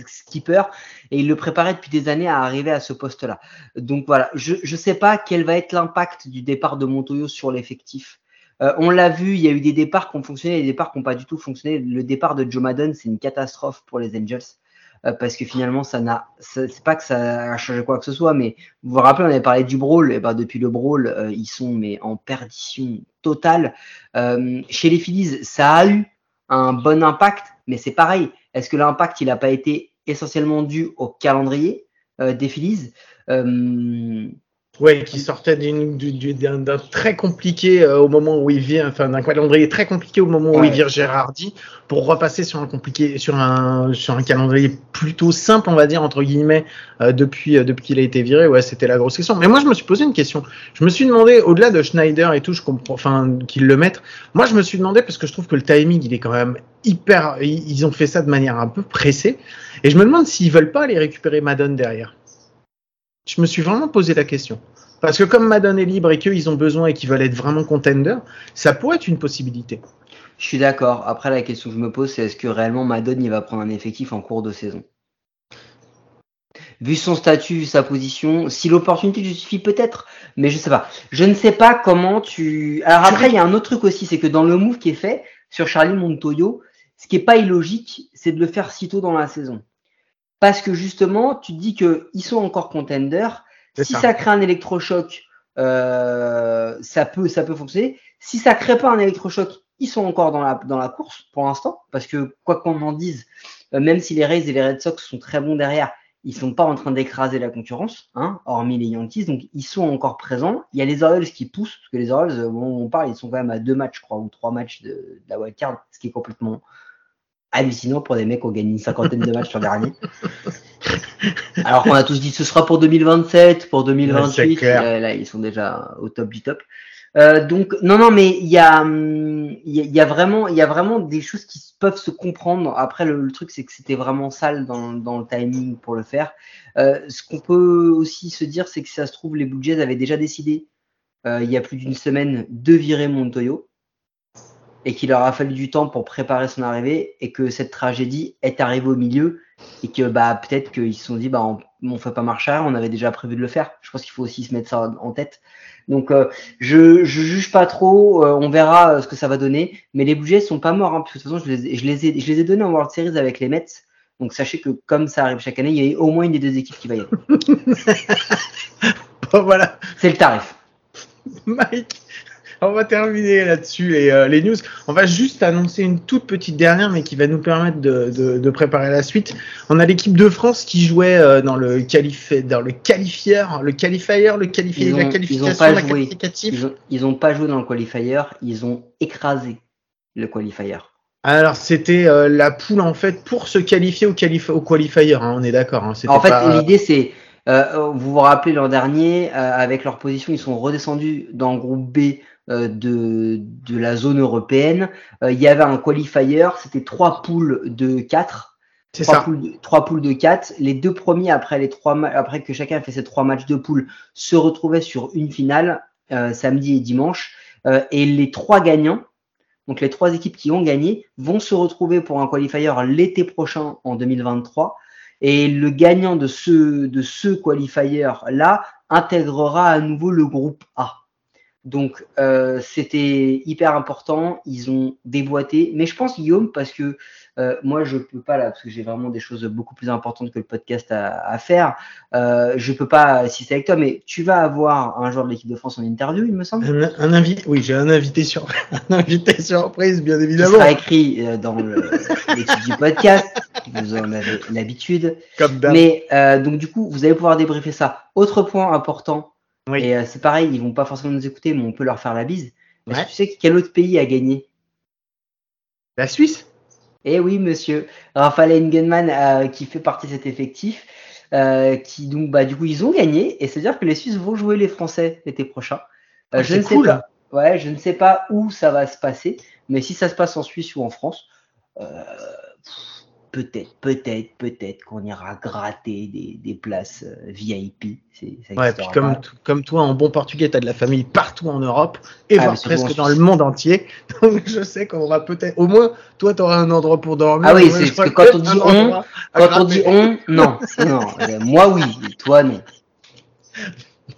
skipper et il le préparait depuis des années à arriver à ce poste-là. Donc voilà, je ne sais pas quel va être l'impact du départ de Montoyo sur l'effectif. Euh, on l'a vu, il y a eu des départs qui ont fonctionné, des départs qui n'ont pas du tout fonctionné. Le départ de Joe Madden, c'est une catastrophe pour les Angels. Euh, parce que finalement, ça n'a, c'est pas que ça a changé quoi que ce soit, mais vous vous rappelez, on avait parlé du brawl, et ben depuis le brawl, euh, ils sont mais en perdition totale. chez les Phillies, ça a eu un bon impact, mais c'est pareil. Est-ce que l'impact, il n'a pas été essentiellement dû au calendrier des Phillies? Ouais, qui sortait d'un très compliqué euh, au moment où il vient, enfin d'un calendrier très compliqué au moment où il vire Gérardi, pour repasser sur un compliqué, sur un sur un calendrier plutôt simple, on va dire entre guillemets, euh, depuis euh, depuis qu'il a été viré. Ouais, c'était la grosse question. Mais moi, je me suis posé une question. Je me suis demandé, au-delà de Schneider et tout, je comprends, enfin qu'ils le mettent. Moi, je me suis demandé parce que je trouve que le timing, il est quand même hyper. Ils ont fait ça de manière un peu pressée, et je me demande s'ils veulent pas aller récupérer Madone derrière. Je me suis vraiment posé la question. Parce que comme Madden est libre et qu'ils ont besoin et qu'ils veulent être vraiment contender, ça pourrait être une possibilité. Je suis d'accord. Après, la question que je me pose, c'est est-ce que réellement Madden il va prendre un effectif en cours de saison? Vu son statut, vu sa position, si l'opportunité justifie peut-être, mais je sais pas. Je ne sais pas comment tu. Alors après, il y a un autre truc aussi, c'est que dans le move qui est fait sur Charlie Montoyo, ce qui est pas illogique, c'est de le faire si tôt dans la saison. Parce que justement, tu te dis qu'ils sont encore contenders. Si ça. crée un électrochoc, euh, ça, peut, ça peut fonctionner. Si ça crée pas un électrochoc, ils sont encore dans la, dans la course pour l'instant. Parce que quoi qu'on en dise, euh, même si les Rays et les Red Sox sont très bons derrière, ils sont pas en train d'écraser la concurrence, hein, hormis les Yankees. Donc ils sont encore présents. Il y a les Orioles qui poussent, parce que les Orioles, euh, bon, on parle, ils sont quand même à deux matchs, je crois, ou trois matchs de, de la wildcard, ce qui est complètement hallucinant pour des mecs qui ont gagné une cinquantaine de matchs l'an dernier. Alors qu'on a tous dit ce sera pour 2027, pour 2028. Euh, là, ils sont déjà au top du top. Euh, donc non non mais il y a il y, a vraiment il y a vraiment des choses qui peuvent se comprendre. Après le, truc c'est que c'était vraiment sale dans, dans, le timing pour le faire. Euh, ce qu'on peut aussi se dire c'est que si ça se trouve les Blue Jays avaient déjà décidé euh, il y a plus d'une semaine de virer Montoyo et qu'il leur a fallu du temps pour préparer son arrivée et que cette tragédie est arrivée au milieu et que bah peut-être qu'ils se sont dit bah on, on fait pas marcher on avait déjà prévu de le faire. Je pense qu'il faut aussi se mettre ça en tête. Donc euh, je je juge pas trop, euh, on verra euh, ce que ça va donner. Mais les budgets sont pas morts hein, parce que de toute façon je les, je les ai je les ai donnés en World Series avec les Mets. Donc sachez que comme ça arrive chaque année, il y a au moins une des deux équipes qui va y aller. bon, voilà. C'est le tarif. Mike, on va terminer là-dessus les, euh, les, news. On va juste annoncer une toute petite dernière, mais qui va nous permettre de, de, de préparer la suite. On a l'équipe de France qui jouait euh, dans le qualif dans le qualifier, le qualifier, le qualifier, la qualification, la joué. Ils ont, pas joué dans le qualifier, ils ont écrasé le qualifier. Alors c'était euh, la poule en fait pour se qualifier au, qualif au qualifier, hein, on est d'accord. Hein, en fait, l'idée c'est euh, vous vous rappelez l'an dernier, euh, avec leur position, ils sont redescendus dans le groupe B de, de la zone européenne. il y avait un qualifier, c'était trois poules de 4. C'est ça. Poules de, trois poules de 4. Les deux premiers, après, les trois après que chacun a fait ses trois matchs de poule, se retrouvaient sur une finale samedi et dimanche. et les trois gagnants, donc les trois équipes qui ont gagné, vont se retrouver pour un qualifier l'été prochain en 2023 et le gagnant de ce, de ce qualifier-là intégrera à nouveau le groupe A. Donc euh, c'était hyper important, ils ont déboîté, mais je pense Guillaume parce que euh, moi je peux pas là parce que j'ai vraiment des choses beaucoup plus importantes que le podcast à, à faire. Euh, je peux pas assister avec toi, mais tu vas avoir un joueur de l'équipe de France en interview, il me semble. Un, un invité, oui, j'ai un invité sur un invité surprise bien évidemment. Ça sera écrit euh, dans l'équipe du podcast, vous en avez l'habitude. Comme mais euh, donc du coup vous allez pouvoir débriefer ça. Autre point important oui. Et euh, c'est pareil, ils vont pas forcément nous écouter, mais on peut leur faire la bise. Ouais. tu sais quel autre pays a gagné? La Suisse? Eh oui, monsieur. Raphaël Engelmann, euh, qui fait partie de cet effectif, euh, qui donc, bah, du coup, ils ont gagné. Et c'est-à-dire que les Suisses vont jouer les Français l'été prochain. Euh, je ne cool. sais pas. Ouais, je ne sais pas où ça va se passer, mais si ça se passe en Suisse ou en France, euh, peut-être, peut-être, peut-être qu'on ira gratter des, des places euh, VIP. ouais, puis comme, comme toi, en bon portugais, tu as de la famille partout en Europe et ah, voire presque dans le monde entier. Donc je sais qu'on va peut-être, au moins, toi, tu auras un endroit pour dormir. Ah oui, c'est parce que quand on dit on, quand on dit on, non, non. moi oui, toi non.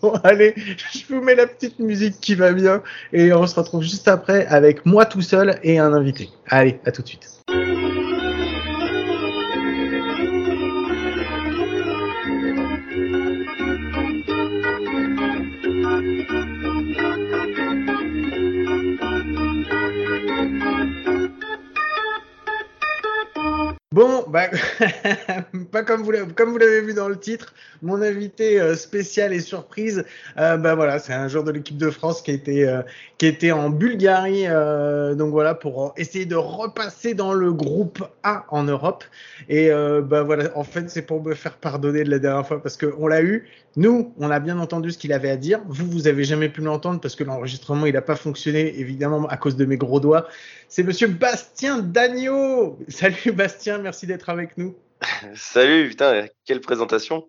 Bon, allez, je vous mets la petite musique qui va bien et on se retrouve juste après avec moi tout seul et un invité. Allez, à tout de suite. Bah, pas comme vous l'avez, vu dans le titre, mon invité euh, spécial et surprise, euh, bah voilà, c'est un joueur de l'équipe de France qui était euh, qui était en Bulgarie, euh, donc voilà pour essayer de repasser dans le groupe A en Europe. Et bah voilà, en fait c'est pour me faire pardonner de la dernière fois parce que on l'a eu. Nous, on a bien entendu ce qu'il avait à dire. Vous, vous avez jamais pu l'entendre parce que l'enregistrement il n'a pas fonctionné évidemment à cause de mes gros doigts. C'est Monsieur Bastien Dagno. Salut Bastien, merci d'être avec nous. Salut, putain, quelle présentation.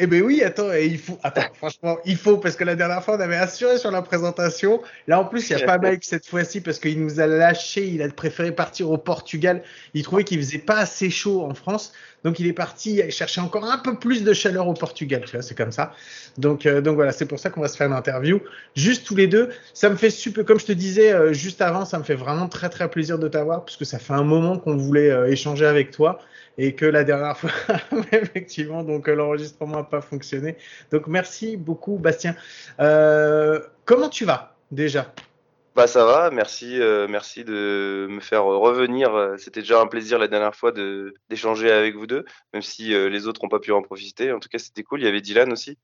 Eh ben oui, attends, il faut, attends, franchement, il faut, parce que la dernière fois, on avait assuré sur la présentation. Là, en plus, il n'y a pas Mike cette fois-ci, parce qu'il nous a lâché, il a préféré partir au Portugal. Il trouvait qu'il faisait pas assez chaud en France. Donc, il est parti chercher encore un peu plus de chaleur au Portugal. Tu vois, c'est comme ça. Donc, euh, donc voilà, c'est pour ça qu'on va se faire une interview. Juste tous les deux. Ça me fait super, comme je te disais euh, juste avant, ça me fait vraiment très, très plaisir de t'avoir, parce que ça fait un moment qu'on voulait euh, échanger avec toi et que la dernière fois, effectivement, donc euh, l'enregistrement n'a pas fonctionné. Donc merci beaucoup, Bastien. Euh, comment tu vas déjà? Bah ça va, merci, euh, merci de me faire revenir. C'était déjà un plaisir la dernière fois de d'échanger avec vous deux, même si euh, les autres n'ont pas pu en profiter. En tout cas, c'était cool. Il y avait Dylan aussi.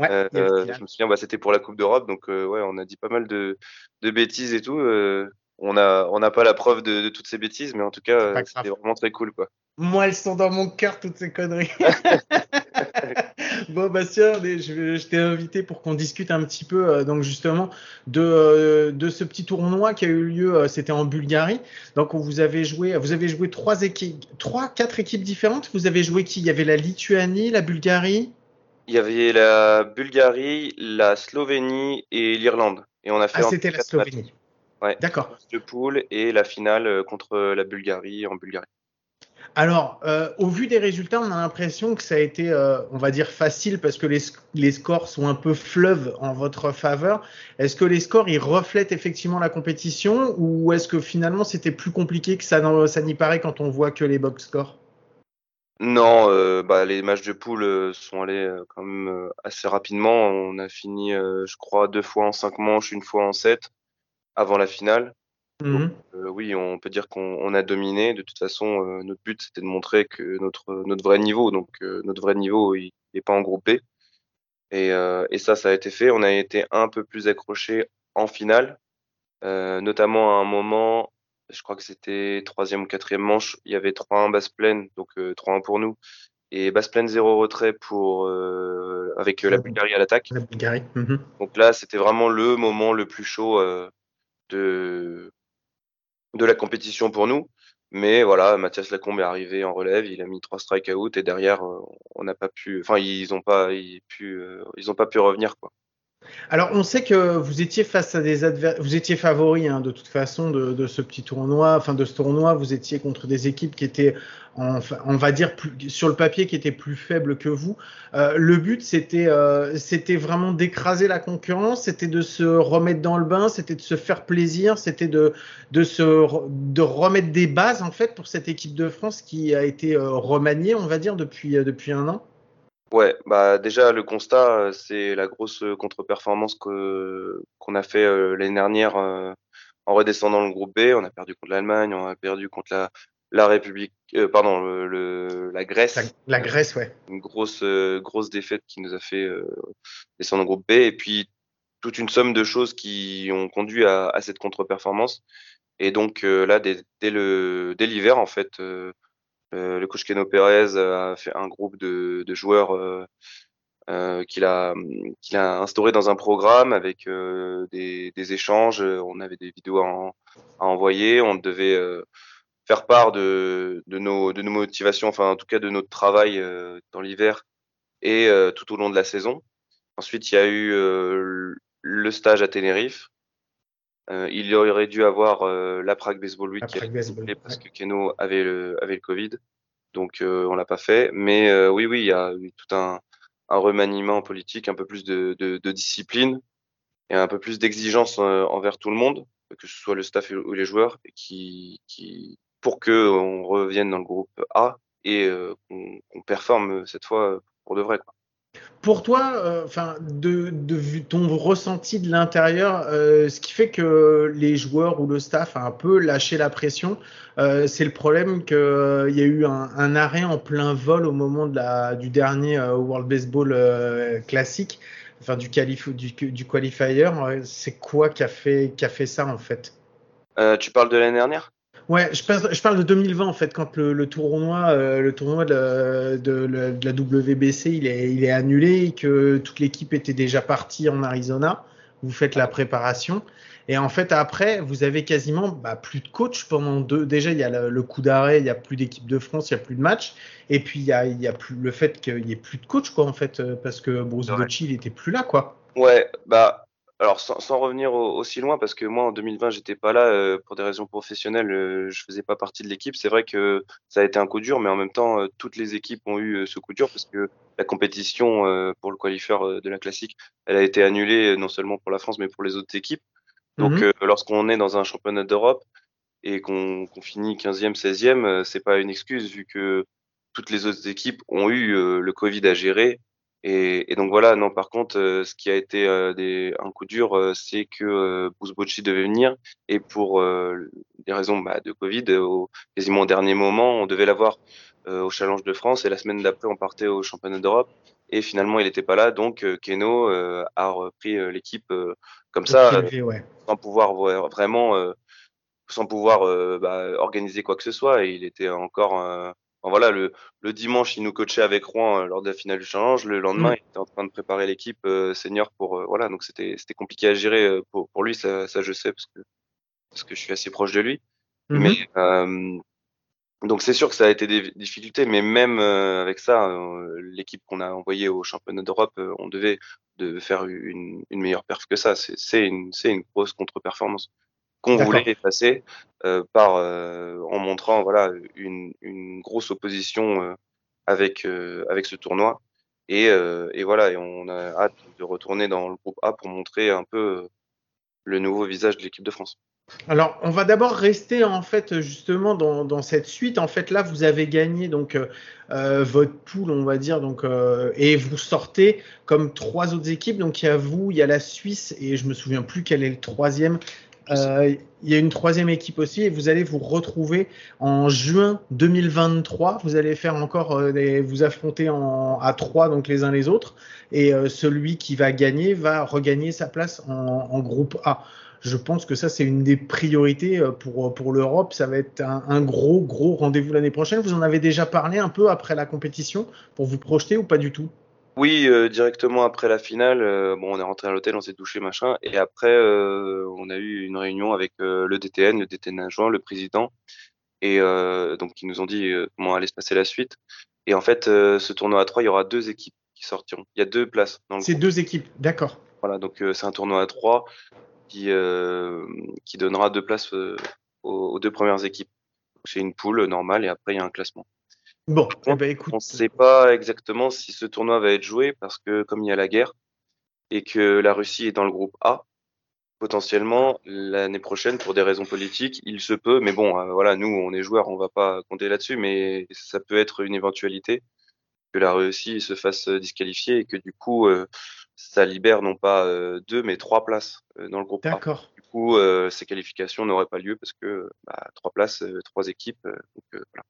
Ouais, euh, je me souviens, bah, c'était pour la Coupe d'Europe, donc ouais, on a dit pas mal de, de bêtises et tout. on a on n'a pas la preuve de, de, toutes ces bêtises, mais en tout cas, c'était vraiment très cool, quoi. Moi, elles sont dans mon cœur, toutes ces conneries. bon, Bastien, je, je t'ai invité pour qu'on discute un petit peu, euh, donc justement, de, euh, de ce petit tournoi qui a eu lieu, euh, c'était en Bulgarie. Donc, vous avez joué, vous avez joué trois équipes, trois, quatre équipes différentes. Vous avez joué qui? Il y avait la Lituanie, la Bulgarie? Il y avait la Bulgarie, la Slovénie et l'Irlande. Et on a fait. Ah, c'était la Slovénie. Ouais. D'accord. Le pool et la finale contre la Bulgarie en Bulgarie. Alors, euh, au vu des résultats, on a l'impression que ça a été, euh, on va dire, facile parce que les, scores sont un peu fleuves en votre faveur. Est-ce que les scores, ils reflètent effectivement la compétition ou est-ce que finalement c'était plus compliqué que ça, n'y paraît quand on voit que les box scores? Non, euh, bah, les matchs de poule sont allés quand même assez rapidement. On a fini, je crois, deux fois en cinq manches, une fois en sept avant la finale. Mhm. Euh, oui, on peut dire qu'on on a dominé. De toute façon, euh, notre but c'était de montrer que notre notre vrai niveau, donc euh, notre vrai niveau, il n'est pas en groupe B. Et, et ça, ça a été fait. On a été un peu plus accroché en finale, notamment à un moment, je crois que c'était troisième ou quatrième manche, il y avait 3-1 basse plaine, donc euh, 3-1 pour nous, et basse plaine zéro retrait pour avec la Bulgarie à l'attaque. La Bulgarie. Mhm. Donc là, c'était vraiment le moment le plus chaud de de la compétition pour nous. Mais voilà, Mathias Lacombe est arrivé en relève, il a mis trois strikeouts et derrière, euh, on n'a pas pu, enfin ils ont pas, pu, euh, ils pas pu revenir quoi. Alors, on sait que vous étiez face à des adversaires, vous étiez favori hein, de toute façon de, ce petit tournoi, enfin de ce tournoi, vous étiez contre des équipes qui étaient, en, on va dire, sur le papier, qui étaient plus faibles que vous. Euh, le but, c'était, euh, c'était vraiment d'écraser la concurrence, c'était de se remettre dans le bain, c'était de se faire plaisir, c'était de, se, de remettre des bases en fait pour cette équipe de France qui a été euh, remaniée, on va dire, depuis, depuis un an. Ouais, bah déjà le constat, euh, c'est la grosse euh, contre-performance que qu'on a fait euh, l'année dernière euh, en redescendant le groupe B. On a perdu contre l'Allemagne, on a perdu contre la la République, euh, pardon, le, le- la Grèce. La, la Grèce, ouais. Une grosse euh, grosse défaite qui nous a fait euh, descendre au groupe B. Et puis toute une somme de choses qui ont conduit à, à cette contre-performance. Et donc euh, là, dès, dès le dès l'hiver, en fait. Euh, euh, le coach Keno Pérez a fait un groupe de, joueurs euh, euh, qu'il a, instauré dans un programme avec euh, des, échanges. On avait des vidéos à, en- à envoyer. On devait euh, faire part de, nos, de nos motivations, enfin en tout cas de notre travail euh, dans l'hiver et euh, tout au long de la saison. Ensuite, il y a eu euh, le stage à Tenerife. Euh, il aurait dû avoir euh, la Prague Baseball Week qui a Baseball, parce ouais. que Keno avait le, avait le Covid. Donc euh, on l'a pas fait. Mais euh, oui, oui, il y a eu tout un, un remaniement politique, un peu plus de, de, de discipline et un peu plus d'exigence euh, envers tout le monde, que ce soit le staff ou les joueurs, qui, qui pour que on revienne dans le groupe A et euh, qu'on qu'on performe cette fois pour de vrai. Quoi. Pour toi, enfin, de, de ton ressenti de l'intérieur, euh, ce qui fait que les joueurs ou le staff a un peu lâché la pression, euh, c'est le problème qu'il euh, y a eu un, arrêt en plein vol au moment de la, du dernier euh, World Baseball euh, classique, enfin du, qualif du, du qualifier. C'est quoi qui a fait qui a fait ça en fait? Euh, tu parles de l'année dernière? Ouais, je parle, je parle de 2020 en fait, quand le, le tournoi, euh, le tournoi de, de, de, de, la WBC il est, il est annulé et que toute l'équipe était déjà partie en Arizona. Vous faites la préparation et en fait après vous avez quasiment bah, plus de coach pendant deux. Déjà il y a le, le coup d'arrêt, il y a plus d'équipe de France, il y a plus de match et puis il y a, il y a plus le fait qu'il y ait plus de coach quoi en fait parce que Bruce ouais. Bocci il était plus là quoi. Ouais, bah alors sans, sans, revenir au, aussi loin, parce que moi en 2020 j'étais pas là euh, pour des raisons professionnelles, euh, je faisais pas partie de l'équipe. C'est vrai que ça a été un coup dur, mais en même temps euh, toutes les équipes ont eu euh, ce coup dur parce que la compétition euh, pour le qualifier de la classique, elle a été annulée euh, non seulement pour la France mais pour les autres équipes. Donc Mhm. mm -hmm. lorsqu'on est dans un championnat d'Europe et qu'on qu finit 15e, 16e, c'est pas une excuse vu que toutes les autres équipes ont eu euh, le Covid à gérer et, et, donc voilà, non, par contre, euh, ce qui a été euh, des, un coup dur, euh, c'est que Bocci devait venir et pour des raisons bah, de Covid, au, quasiment au dernier moment, on devait l'avoir au Challenge de France et la semaine d'après, on partait au Championnat d'Europe et finalement, il n'était pas là, donc Keno a repris l'équipe comme ça, ouais. sans pouvoir vraiment, sans pouvoir bah, organiser quoi que ce soit. Et il était encore Enfin, voilà, le, le, dimanche, il nous coachait avec Rouen euh, lors de la finale du challenge. Le lendemain, mmh. il était en train de préparer l'équipe euh, senior pour euh, voilà, donc c'était compliqué à gérer pour, pour lui, ça, ça je sais parce que parce que je suis assez proche de lui. Mmh. Mais euh, donc c'est sûr que ça a été des difficultés, mais même euh, avec ça, l'équipe qu'on a envoyée au championnat d'Europe, on devait de faire une, une meilleure perf que ça. C'est une c'est une grosse contre-performance qu'on voulait effacer euh, par euh, en montrant voilà une, une grosse opposition euh, avec avec ce tournoi et, et voilà et on a hâte de retourner dans le groupe A pour montrer un peu le nouveau visage de l'équipe de France. Alors, on va d'abord rester en fait justement dans, dans, cette suite. En fait, là, vous avez gagné donc euh, votre pool, on va dire, donc euh, et vous sortez comme trois autres équipes. Donc, il y a vous, il y a la Suisse et je me souviens plus quel est le troisième. Euh, il y a une troisième équipe aussi et vous allez vous retrouver en juin 2023. Vous allez faire encore des, vous affronter en, à trois donc les uns les autres et celui qui va gagner va regagner sa place en, groupe A je pense que ça, c'est une des priorités euh, pour, pour l'Europe. Ça va être un, gros, gros rendez-vous l'année prochaine. Vous en avez déjà parlé un peu après la compétition pour vous projeter ou pas du tout? Oui, euh, directement après la finale, euh, bon, on est rentré à l'hôtel, on s'est touché, machin. Et après, on a eu une réunion avec le DTN, le DTN adjoint, le président. Et donc, ils nous ont dit comment allait se passer la suite. Et en fait, ce tournoi à 3, il y aura deux équipes qui sortiront. Il y a deux places. C'est deux équipes, d'accord. Voilà, donc c'est un tournoi à 3 qui, euh, qui donnera deux places euh, aux, deux premières équipes. C'est une poule normale et après il y a un classement. Bon, eh ben, écoute. On ne sait pas exactement si ce tournoi va être joué parce que comme il y a la guerre et que la Russie est dans le groupe A, potentiellement l'année prochaine pour des raisons politiques, il se peut. Mais bon, euh, voilà, nous on est joueurs, on va pas compter là-dessus, mais ça peut être une éventualité que la Russie se fasse disqualifier et que du coup ça libère non pas euh, deux, mais trois places euh, dans le groupe D'accord. Du coup, euh, ces qualifications n'auraient pas lieu parce que bah, trois places, trois équipes. Donc, voilà.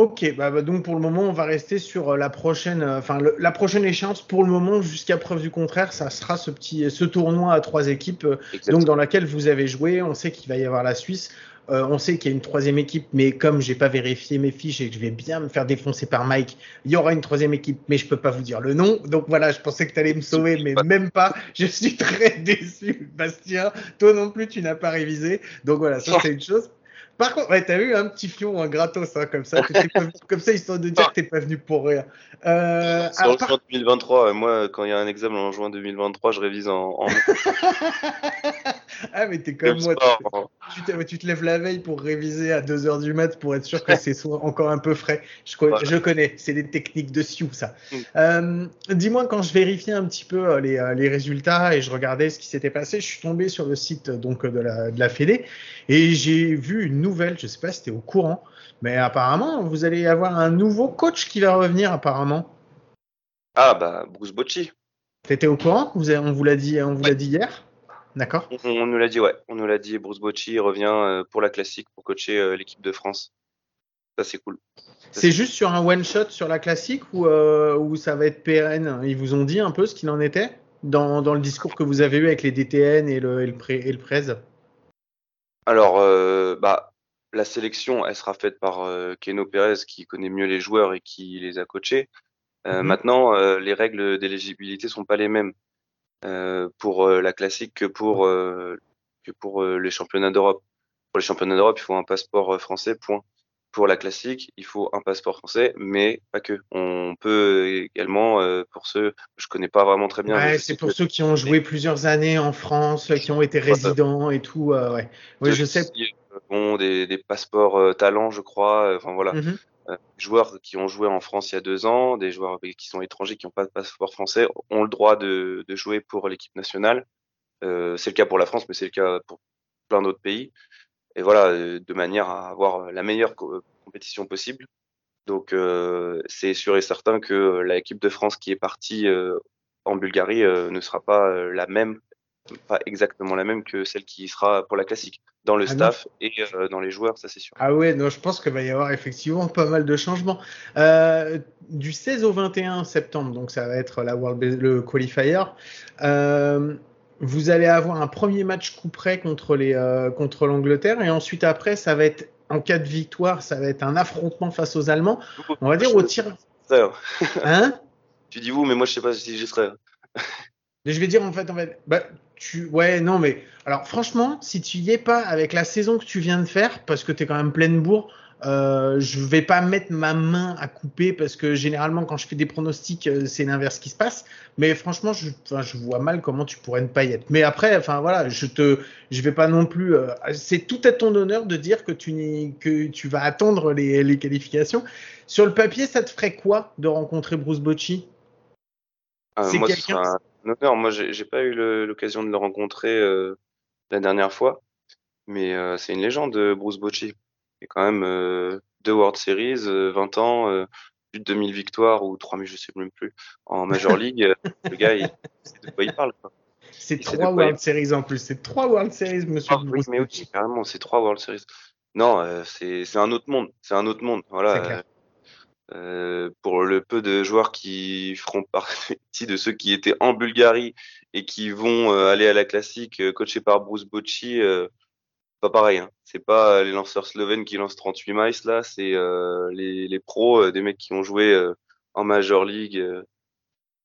Ok, bah, bah, donc pour le moment, on va rester sur la prochaine, enfin la prochaine échéance. Pour le moment, jusqu'à preuve du contraire, ça sera ce petit, ce tournoi à trois équipes, donc dans laquelle vous avez joué. On sait qu'il va y avoir la Suisse. Euh, on sait qu'il y a une troisième équipe, mais comme j'ai pas vérifié mes fiches et que je vais bien me faire défoncer par Mike, il y aura une troisième équipe, mais je peux pas vous dire le nom. Donc voilà, je pensais que tu allais me sauver, mais même pas. Je suis très déçu, Bastien. Toi non plus, tu n'as pas révisé. Donc voilà, ça c'est une chose. Par contre, ouais, t'as eu un petit fion, un gratos, hein, comme ça, comme ça, histoire de dire que t'es pas venu pour rien. Euh, en juin 2023, moi, quand il y a un examen en juin 2023, je révise en. ah, mais t'es comme moi. tu, tu, te lèves la veille pour réviser à 2h du mat pour être sûr que c'est encore un peu frais. Je, je connais, c'est des techniques de Sioux, ça. Mm. Euh, dis-moi, quand je vérifiais un petit peu euh, les, euh, les, résultats et je regardais ce qui s'était passé, je suis tombé sur le site donc, de, la, de la Fédé et j'ai vu une nouvelle, je sais pas si c'était au courant, mais apparemment, vous allez avoir un nouveau coach qui va revenir, apparemment. Ah, bah, Bruce Bocci. T'étais au courant? Vous On vous l'a dit, on vous l'a dit hier? D'accord on, nous l'a dit, ouais. On nous l'a dit. Bruce Bocci revient euh, pour la classique pour coacher euh, l'équipe de France. Ça, c'est cool. C'est juste sur un one-shot sur la classique ou, euh, ou ça va être pérenne? Ils vous ont dit un peu ce qu'il en était dans, dans, le discours que vous avez eu avec les DTN et le, et le, pré, et le Prez? Alors, bah, la sélection, elle sera faite par Keno Pérez qui connaît mieux les joueurs et qui les a coachés. Euh, mhm. Maintenant, euh, les règles d'éligibilité sont pas les mêmes euh, pour la classique que pour que pour les championnats d'Europe. Pour les championnats d'Europe, il faut un passeport français. Point. Pour la classique, il faut un passeport français, mais pas que. On peut également, pour ceux, je connais pas vraiment très bien. Ouais, c'est pour ceux qui ont joué plusieurs années en France, qui ont été résidents et tout. ouais, ouais je sais. Bon, des, des passeports talents, je crois. Enfin voilà. Mhm. Euh, joueurs qui ont joué en France il y a deux ans, des joueurs qui sont étrangers qui n'ont pas de passeport français ont le droit de, de jouer pour l'équipe nationale. Euh, c'est le cas pour la France, mais c'est le cas pour plein d'autres pays. Et voilà, euh, de manière à avoir la meilleure compétition possible. Donc euh, c'est sûr et certain que l'équipe de France qui est partie en Bulgarie ne sera pas la même pas exactement la même que celle qui sera pour la classique, dans le ah staff et euh, dans les joueurs, ça c'est sûr. Ah ouais, non, je pense qu'il va y avoir effectivement pas mal de changements. Euh, du 16 au 21 septembre, donc ça va être la World le qualifier. Euh, vous allez avoir un premier match coup près contre l'Angleterre et ensuite après ça va être en cas de victoire, ça va être un affrontement face aux Allemands. On va dire au tir. Hein? Tu dis vous, mais moi je sais pas si j'y serai. je vais dire en fait, en fait, bah, tu, ouais, non, mais alors franchement, si tu y es pas avec la saison que tu viens de faire, parce que tu es quand même pleine bourre, euh, je vais pas mettre ma main à couper parce que généralement quand je fais des pronostics, euh, c'est l'inverse qui se passe. Mais franchement, je, je vois mal comment tu pourrais ne pas y être. Mais après, enfin voilà, je te, je vais pas non plus. Euh, c'est tout à ton honneur de dire que tu que tu vas attendre les, les qualifications. Sur le papier, ça te ferait quoi de rencontrer Bruce Bocci euh, C'est quelqu'un. Non, moi, j'ai pas eu l'occasion de le rencontrer euh, la dernière fois. mais euh, c'est une légende, Bruce Bocci. Il a quand même deux World Series, 20 ans, plus de 2000 victoires ou 3000, je sais même plus, en Major League. le gars, il sait de quoi il parle. C'est trois World Series en plus. C'est trois World Series, monsieur. Ah, oui, mais oui, carrément, c'est trois World Series. Non, euh, c'est un autre monde. C'est un autre monde. Voilà. Euh, pour le peu de joueurs qui feront partie de ceux qui étaient en Bulgarie et qui vont euh, aller à la classique coaché par Bruce Bocci, pas pareil. Hein. C'est pas les lanceurs slovènes qui lancent 38 miles là, c'est les, les pros, des mecs qui ont joué en Major League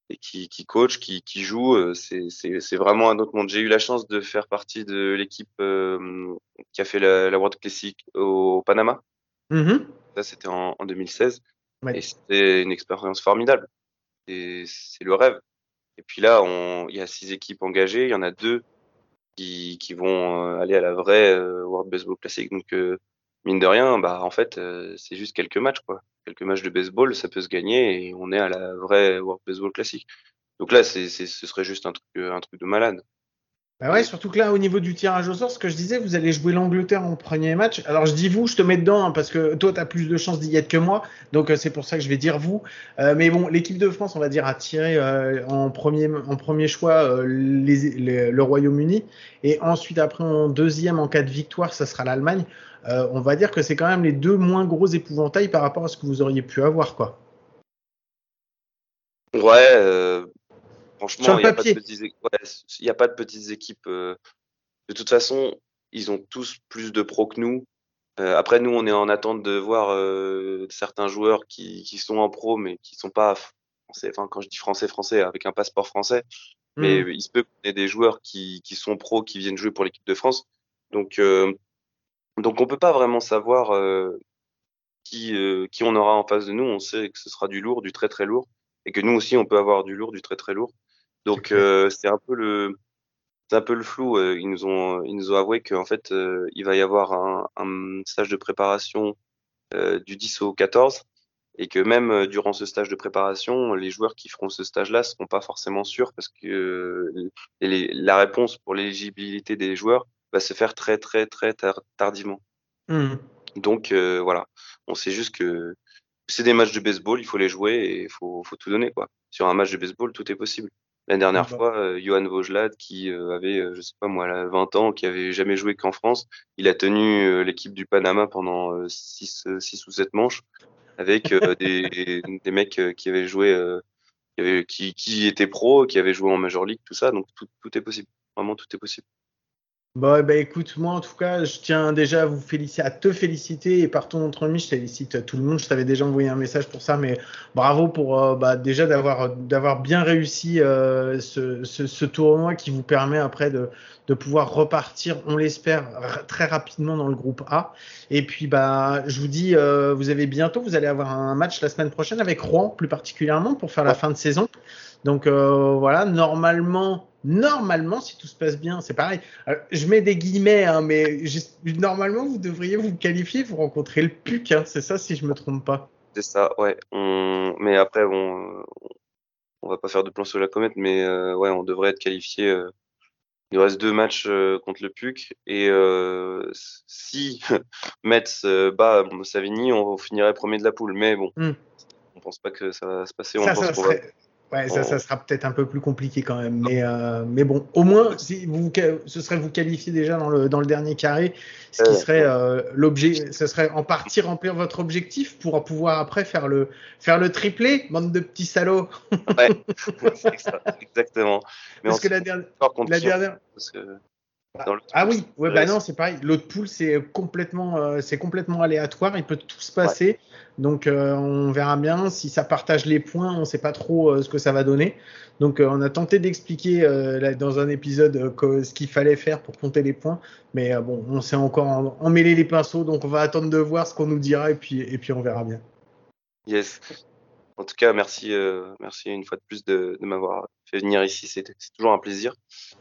et qui, qui coach, qui, qui joue, euh, c'est vraiment un autre monde. J'ai eu la chance de faire partie de l'équipe euh, qui a fait la, la, World Classic au Panama. Mm-hmm. Ça, c'était en, en, 2016. Et c'était une expérience formidable. Et c'est le rêve. Et puis là, il y a six équipes engagées. Il y en a deux qui, qui vont euh, aller à la vraie World Baseball Classic. Donc, mine de rien, bah, en fait, c'est juste quelques matchs, quoi quelques matchs de baseball, ça peut se gagner et on est à la vraie World Baseball classique. Donc là, c'est, ce serait juste un truc, un truc de malade. Bah ouais, surtout que là, au niveau du tirage au sort, ce que je disais, vous allez jouer l'Angleterre en premier match. Alors je dis vous, je te mets dedans hein, parce que toi, tu as plus de chances d'y être que moi. Donc euh, c'est pour ça que je vais dire vous. Euh, mais bon, l'équipe de France, on va dire, a tiré euh, en, premier, en premier choix les, le Royaume-Uni. Et ensuite, après, en deuxième, en cas de victoire, ça sera l'Allemagne. on va dire que c'est quand même les deux moins gros épouvantails par rapport à ce que vous auriez pu avoir, quoi. Ouais, Franchement, il n'y a, a, pas de petites équipes. Euh, de toute façon, ils ont tous plus de pros que nous. Euh, après, nous, on est en attente de voir euh, certains joueurs qui, qui, sont en pro, mais qui sont pas français. Enfin, quand je dis français, français, avec un passeport français. Mais hmm. il se peut qu'on ait des joueurs qui, qui sont pros, qui viennent jouer pour l'équipe de France. Donc, donc, on peut pas vraiment savoir qui, qui on aura en face de nous. On sait que ce sera du lourd, du très très lourd, et que nous aussi, on peut avoir du lourd, du très très lourd. Donc euh, c'est un peu le c'est un peu le flou. Euh, ils nous ont ils nous ont avoué qu'en fait euh, il va y avoir un, un stage de préparation du 10 au 14 et que même durant ce stage de préparation, les joueurs qui feront ce stage-là seront pas forcément sûrs parce que les, la réponse pour l'éligibilité des joueurs va se faire très très très tardivement. Mmh. Donc voilà, on sait juste que c'est des matchs de baseball, il faut les jouer et il faut, faut tout donner quoi. Sur un match de baseball, tout est possible. La dernière fois, euh, Johan Vogelad, qui euh, avait, euh, je sais pas moi, 20 ans, qui avait jamais joué qu'en France, il a tenu l'équipe du Panama pendant 6 six, ou 7 manches avec des, des mecs qui avaient joué, qui, avaient, qui, qui étaient pros, qui avaient joué en Major League, tout ça. Donc tout, tout est possible. Vraiment, tout est possible. Bon, bah, écoute, moi en tout cas, je tiens déjà à vous féliciter, à te féliciter et par ton entre je félicite tout le monde. Je t'avais déjà envoyé un message pour ça, mais bravo pour euh, bah, déjà d'avoir d'avoir bien réussi euh, ce, ce, ce, tournoi qui vous permet après de, de pouvoir repartir, on l'espère, très rapidement dans le groupe A. Et puis bah, je vous dis, euh, vous avez bientôt, vous allez avoir un match la semaine prochaine avec Rouen plus particulièrement pour faire la fin de saison. Donc voilà, normalement normalement, si tout se passe bien, c'est pareil. je mets des guillemets, hein, mais normalement, vous devriez vous qualifier, vous rencontrer le PUC, hein, c'est ça si je me trompe pas. C'est ça, ouais. Mais après, bon, on va pas faire de plan sur la comète, mais euh, ouais, on devrait être qualifié. Euh, il reste deux matchs euh, contre le PUC et si Metz bat Savigny, on finirait premier de la poule. Mais bon, hmm. on pense pas que ça va se passer. On pense va Ouais, ça, ça sera peut-être un peu plus compliqué quand même. Mais, euh, mais bon, au moins, si vous, ce serait vous qualifier déjà dans le, dans le dernier carré, ce qui serait euh, l'objet, ce serait en partie remplir votre objectif pour pouvoir après faire le, faire le triplé, bande de petits salauds. Ouais, exactement. Mais parce que la, dernière, la dernière, parce que ah oui, ouais, bah non, c'est pareil. L'autre pool, c'est complètement, euh, c'est complètement aléatoire. Il peut tout se passer. Donc, euh, on verra bien si ça partage les points. On ne sait pas trop euh, ce que ça va donner. Donc, on a tenté d'expliquer dans un épisode ce qu'il fallait faire pour compter les points. Mais bon, on s'est encore emmêlé les pinceaux. Donc, on va attendre de voir ce qu'on nous dira et puis, et puis on verra bien. Yes. En tout cas, merci, merci une fois de plus de, de m'avoir fait venir ici. C'est toujours un plaisir.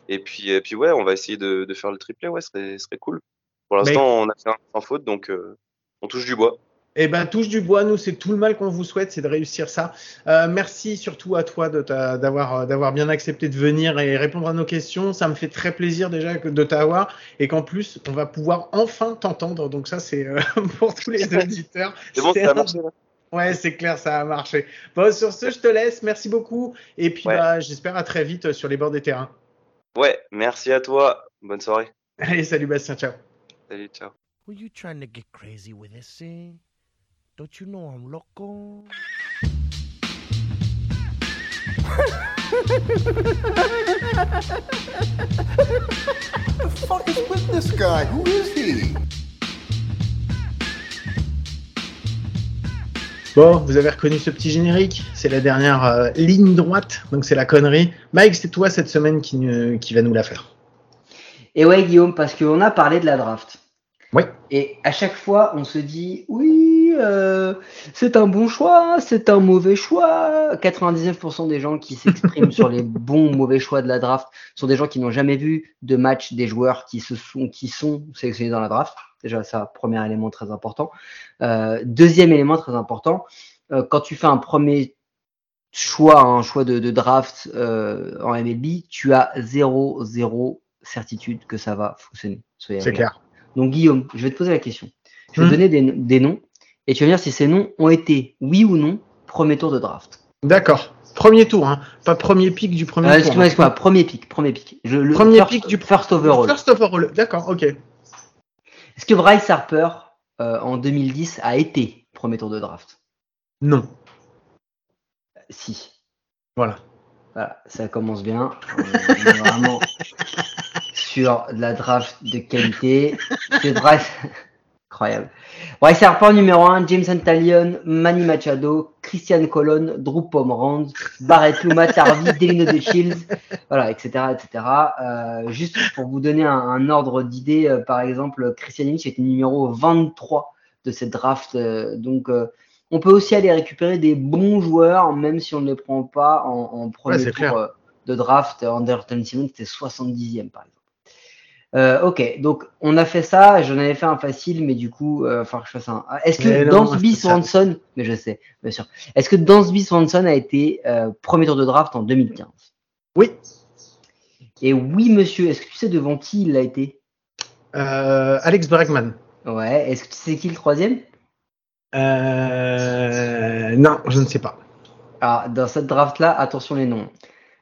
Et puis, et puis ouais, on va essayer de, de faire le triplé. Ouais, ce serait, serait cool. Pour l'instant, on a fait un sans faute, donc euh, on touche du bois. Eh ben, touche du bois, nous, c'est tout le mal qu'on vous souhaite, c'est de réussir ça. Euh, merci surtout à toi d'avoir euh, d'avoir bien accepté de venir et répondre à nos questions. Ça me fait très plaisir déjà de t'avoir et qu'en plus, on va pouvoir enfin t'entendre. Donc ça, c'est euh, pour tous les auditeurs. C'est bon, ça a un- marché. là Ouais, c'est clair, ça a marché. Bon, sur ce, je te laisse. Merci beaucoup. Et puis, Ouais. bah, j'espère à très vite sur les bords des terrains. Ouais, merci à toi. Bonne soirée. Allez, salut Bastien, ciao. Salut, ciao. Were you trying to get crazy with this thing? Don't you know I'm loco? the fuck is with this guy? Who is he? Bon, vous avez reconnu ce petit générique C'est la dernière euh, ligne droite, donc c'est la connerie. Mike, c'est toi cette semaine qui, va nous la faire. Et ouais, Guillaume, parce qu'on a parlé de la draft. Oui. Et à chaque fois, on se dit, oui, euh, c'est un bon choix, c'est un mauvais choix. 99% des gens qui s'expriment sur les bons ou mauvais choix de la draft sont des gens qui n'ont jamais vu de match des joueurs qui se sont, qui sont sélectionnés dans la draft. Déjà, ça, premier élément très important. Euh, deuxième élément très important, euh, quand tu fais un premier choix, un choix de, de draft euh, en MLB, tu as zéro, zéro certitude que ça va fonctionner. C'est clair. Donc Guillaume, je vais te poser la question. Je vais Hmm. te donner des, des noms et tu vas me dire si ces noms ont été, oui ou non, premier tour de draft. D'accord. Premier tour, hein. pas premier pic du premier Euh, tour. excuse-moi, hein. excuse-moi, premier pick, premier pick. Je, le Premier first, pick du- first overall. First overall. D'accord, ok. Est-ce que Bryce Harper euh, en 2010 a été premier tour de draft? Non. Si. Voilà. Voilà, ça commence bien. On est vraiment sur de la draft de qualité. C'est Bryce. Incroyable. Bryce Harper numéro 1, James Antalion, Manny Machado, Christian Colon, Drew Pomeranz, Barrett Luma, Tarvi, Delino de Shields, voilà, etc., etc. Euh, juste pour vous donner un, un ordre d'idée, euh, par exemple, Christian Yelich était numéro 23 de cette draft. euh, donc, on peut aussi aller récupérer des bons joueurs, même si on ne les prend pas en, en premier c'est tour de draft. Anderton Simon, c'était 70e, par exemple. Euh, ok, donc on a fait ça. J'en avais fait un facile, mais du coup, euh, enfin, je fasse un. Ah, Est-ce que Dansby. Swanson, mais je sais, bien sûr. Est-ce que Dansby Swanson a été euh, premier tour de draft en 2015 Oui. Et oui, monsieur. Est-ce que tu sais devant qui il a été? Euh, Alex Bregman. Ouais. Est-ce que tu sais qui le troisième? Non, je ne sais pas. Alors, dans cette draft-là, attention les noms.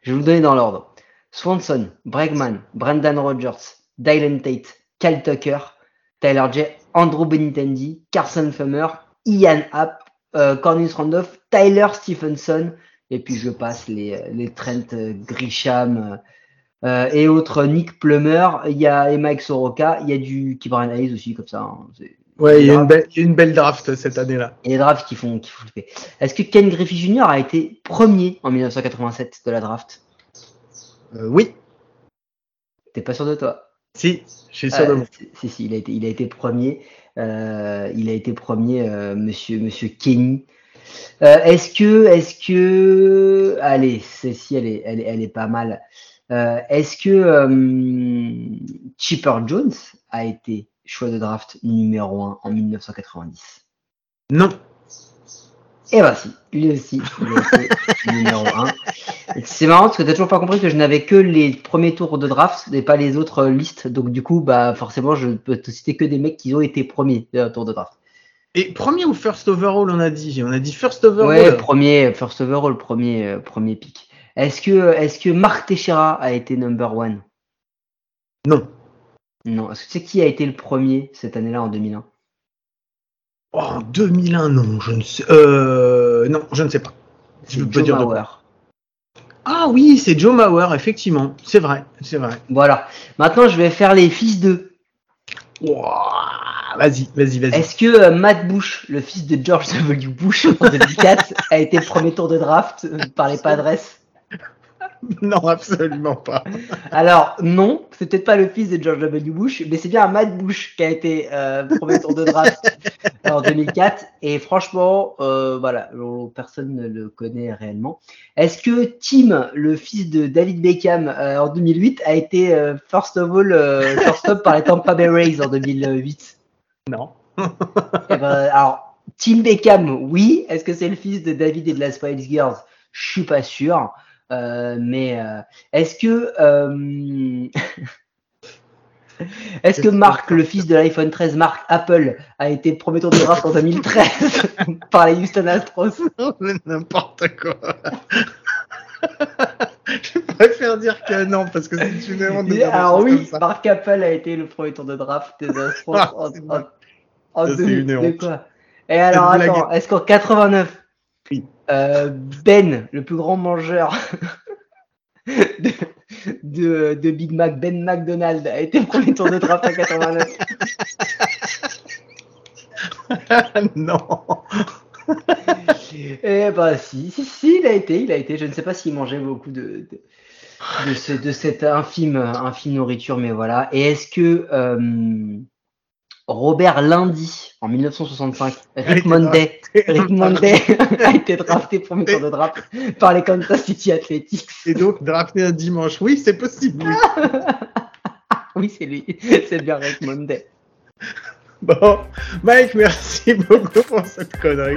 Je vais vous donner dans l'ordre. Swanson, Bregman, Brendan Rodgers, Dylan Tate, Cal Tucker, Tyler J, Andrew Benintendi, Carson Fumer, Ian Happ, euh, Cornelius Randolph, Tyler Stephenson, et puis je passe les, les Trent euh, Grisham euh, euh, et autres, Nick Plummer, il y a et Mike Soroka, il y a du Kibran Hayes aussi, comme ça. hein. Ouais, il y, a une belle- une draft cette année-là. il y a des drafts qui font, qui font flipper. Est-ce que Ken Griffey Jr. a été premier en 1987 de la draft? Euh, oui. T'es pas sûr de toi? Si, je suis sûr de Euh, moi. si, si, si, il a été, il a été premier. Euh, il a été premier, euh, monsieur, monsieur Kenny. Euh, est-ce que, est-ce que, allez, celle-ci, elle est, elle est, elle est pas mal. Euh, est-ce que euh, Chipper Jones a été choix de draft numéro 1 en 1990 Non. Eh ben si, lui aussi, il numéro 1. C'est marrant parce que t'as toujours pas compris que je n'avais que les premiers tours de draft et pas les autres euh, listes. Donc du coup, bah forcément, je peux te citer que des mecs qui ont été premiers de tour de draft. Et premier ou first overall, on a dit On a dit first overall. Ouais, premier, first overall, premier, euh, premier pick. Est-ce que, est-ce que Marc Teixeira a été number one? Non. Non. Est-ce que tu sais qui a été le premier cette année-là en 2001 Oh, en 2001, non, je ne sais. Euh, non, je ne sais pas. C'est Je peux Joe dire de Mauer. Ah oui, c'est Joe Mauer, effectivement. C'est vrai, c'est vrai. Voilà. Maintenant, je vais faire les fils de. Ouah, Vas-y, vas-y, vas-y. Est-ce que euh, Matt Bush, le fils de George W. Bush en 2004, a été premier tour de draft euh, par les Padres? Non, absolument pas. Alors non, c'est peut-être pas le fils de George W. Bush, mais c'est bien Matt Bush qui a été euh, premier tour de draft en 2004. Et franchement, euh, voilà, on- personne ne le connaît réellement. Est-ce que Tim, le fils de David Beckham euh, en 2008, a été euh, first of all euh, shortstop par les Tampa Bay Rays en 2008 Non. Eh ben, alors, Tim Beckham, oui. Est-ce que c'est le fils de David et de la Spice Girls? Je suis pas sûr. Euh, mais euh, est-ce que euh, est-ce que Marc, le fils de l'iPhone 13, Marc Apple, a été premier tour de draft en 2013 par les Houston Astros? N'importe quoi. Je préfère dire que non, parce que c'est une honte Alors oui. Marc Apple a été le premier tour de draft des Astros Ah, en, c'est en- en Ça, c'est 2000, une de honte. quoi? Et alors blague attends, est-ce qu'en 89, Oui. euh, Ben, le plus grand mangeur de, de, de Big Mac, Ben McDonald, a été le premier tour de draft en 89 non. Eh bah si, si, si, il a été, il a été. Je ne sais pas s'il mangeait beaucoup de, de, de, ce- de cette infime, infime nourriture, mais voilà. Et est-ce que euh, Robert Lundy, en 1965, Rick Monday, Rick Monday a été drafté premier tour de draft par les Kansas City Athletics. Et donc, drafter un dimanche, oui, c'est possible. oui. Oui, c'est lui, c'est bien Rick Monday. Bon, Mike, merci beaucoup pour cette connerie.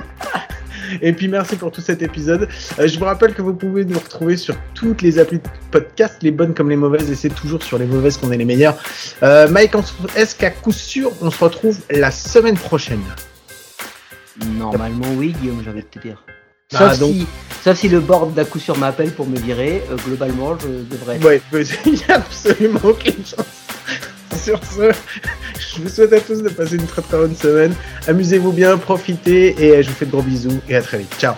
Et puis merci pour tout cet épisode. Euh, je vous rappelle que vous pouvez nous retrouver sur toutes les applis de podcast, les bonnes comme les mauvaises, et c'est toujours sur les mauvaises qu'on est les meilleurs. Euh, Mike, est-ce qu'à coup sûr, on se retrouve la semaine prochaine? Normalement, oui, Guillaume, j'ai envie de te dire. Sauf, Ah, donc- si, sauf si le board d'à coup sûr m'appelle pour me virer, euh, globalement, je devrais. Ouais, il n'y a absolument aucune chance. Sur ce, je vous souhaite à tous de passer une très très bonne semaine. Amusez-vous bien, profitez, et je vous fais de gros bisous, et à très vite. Ciao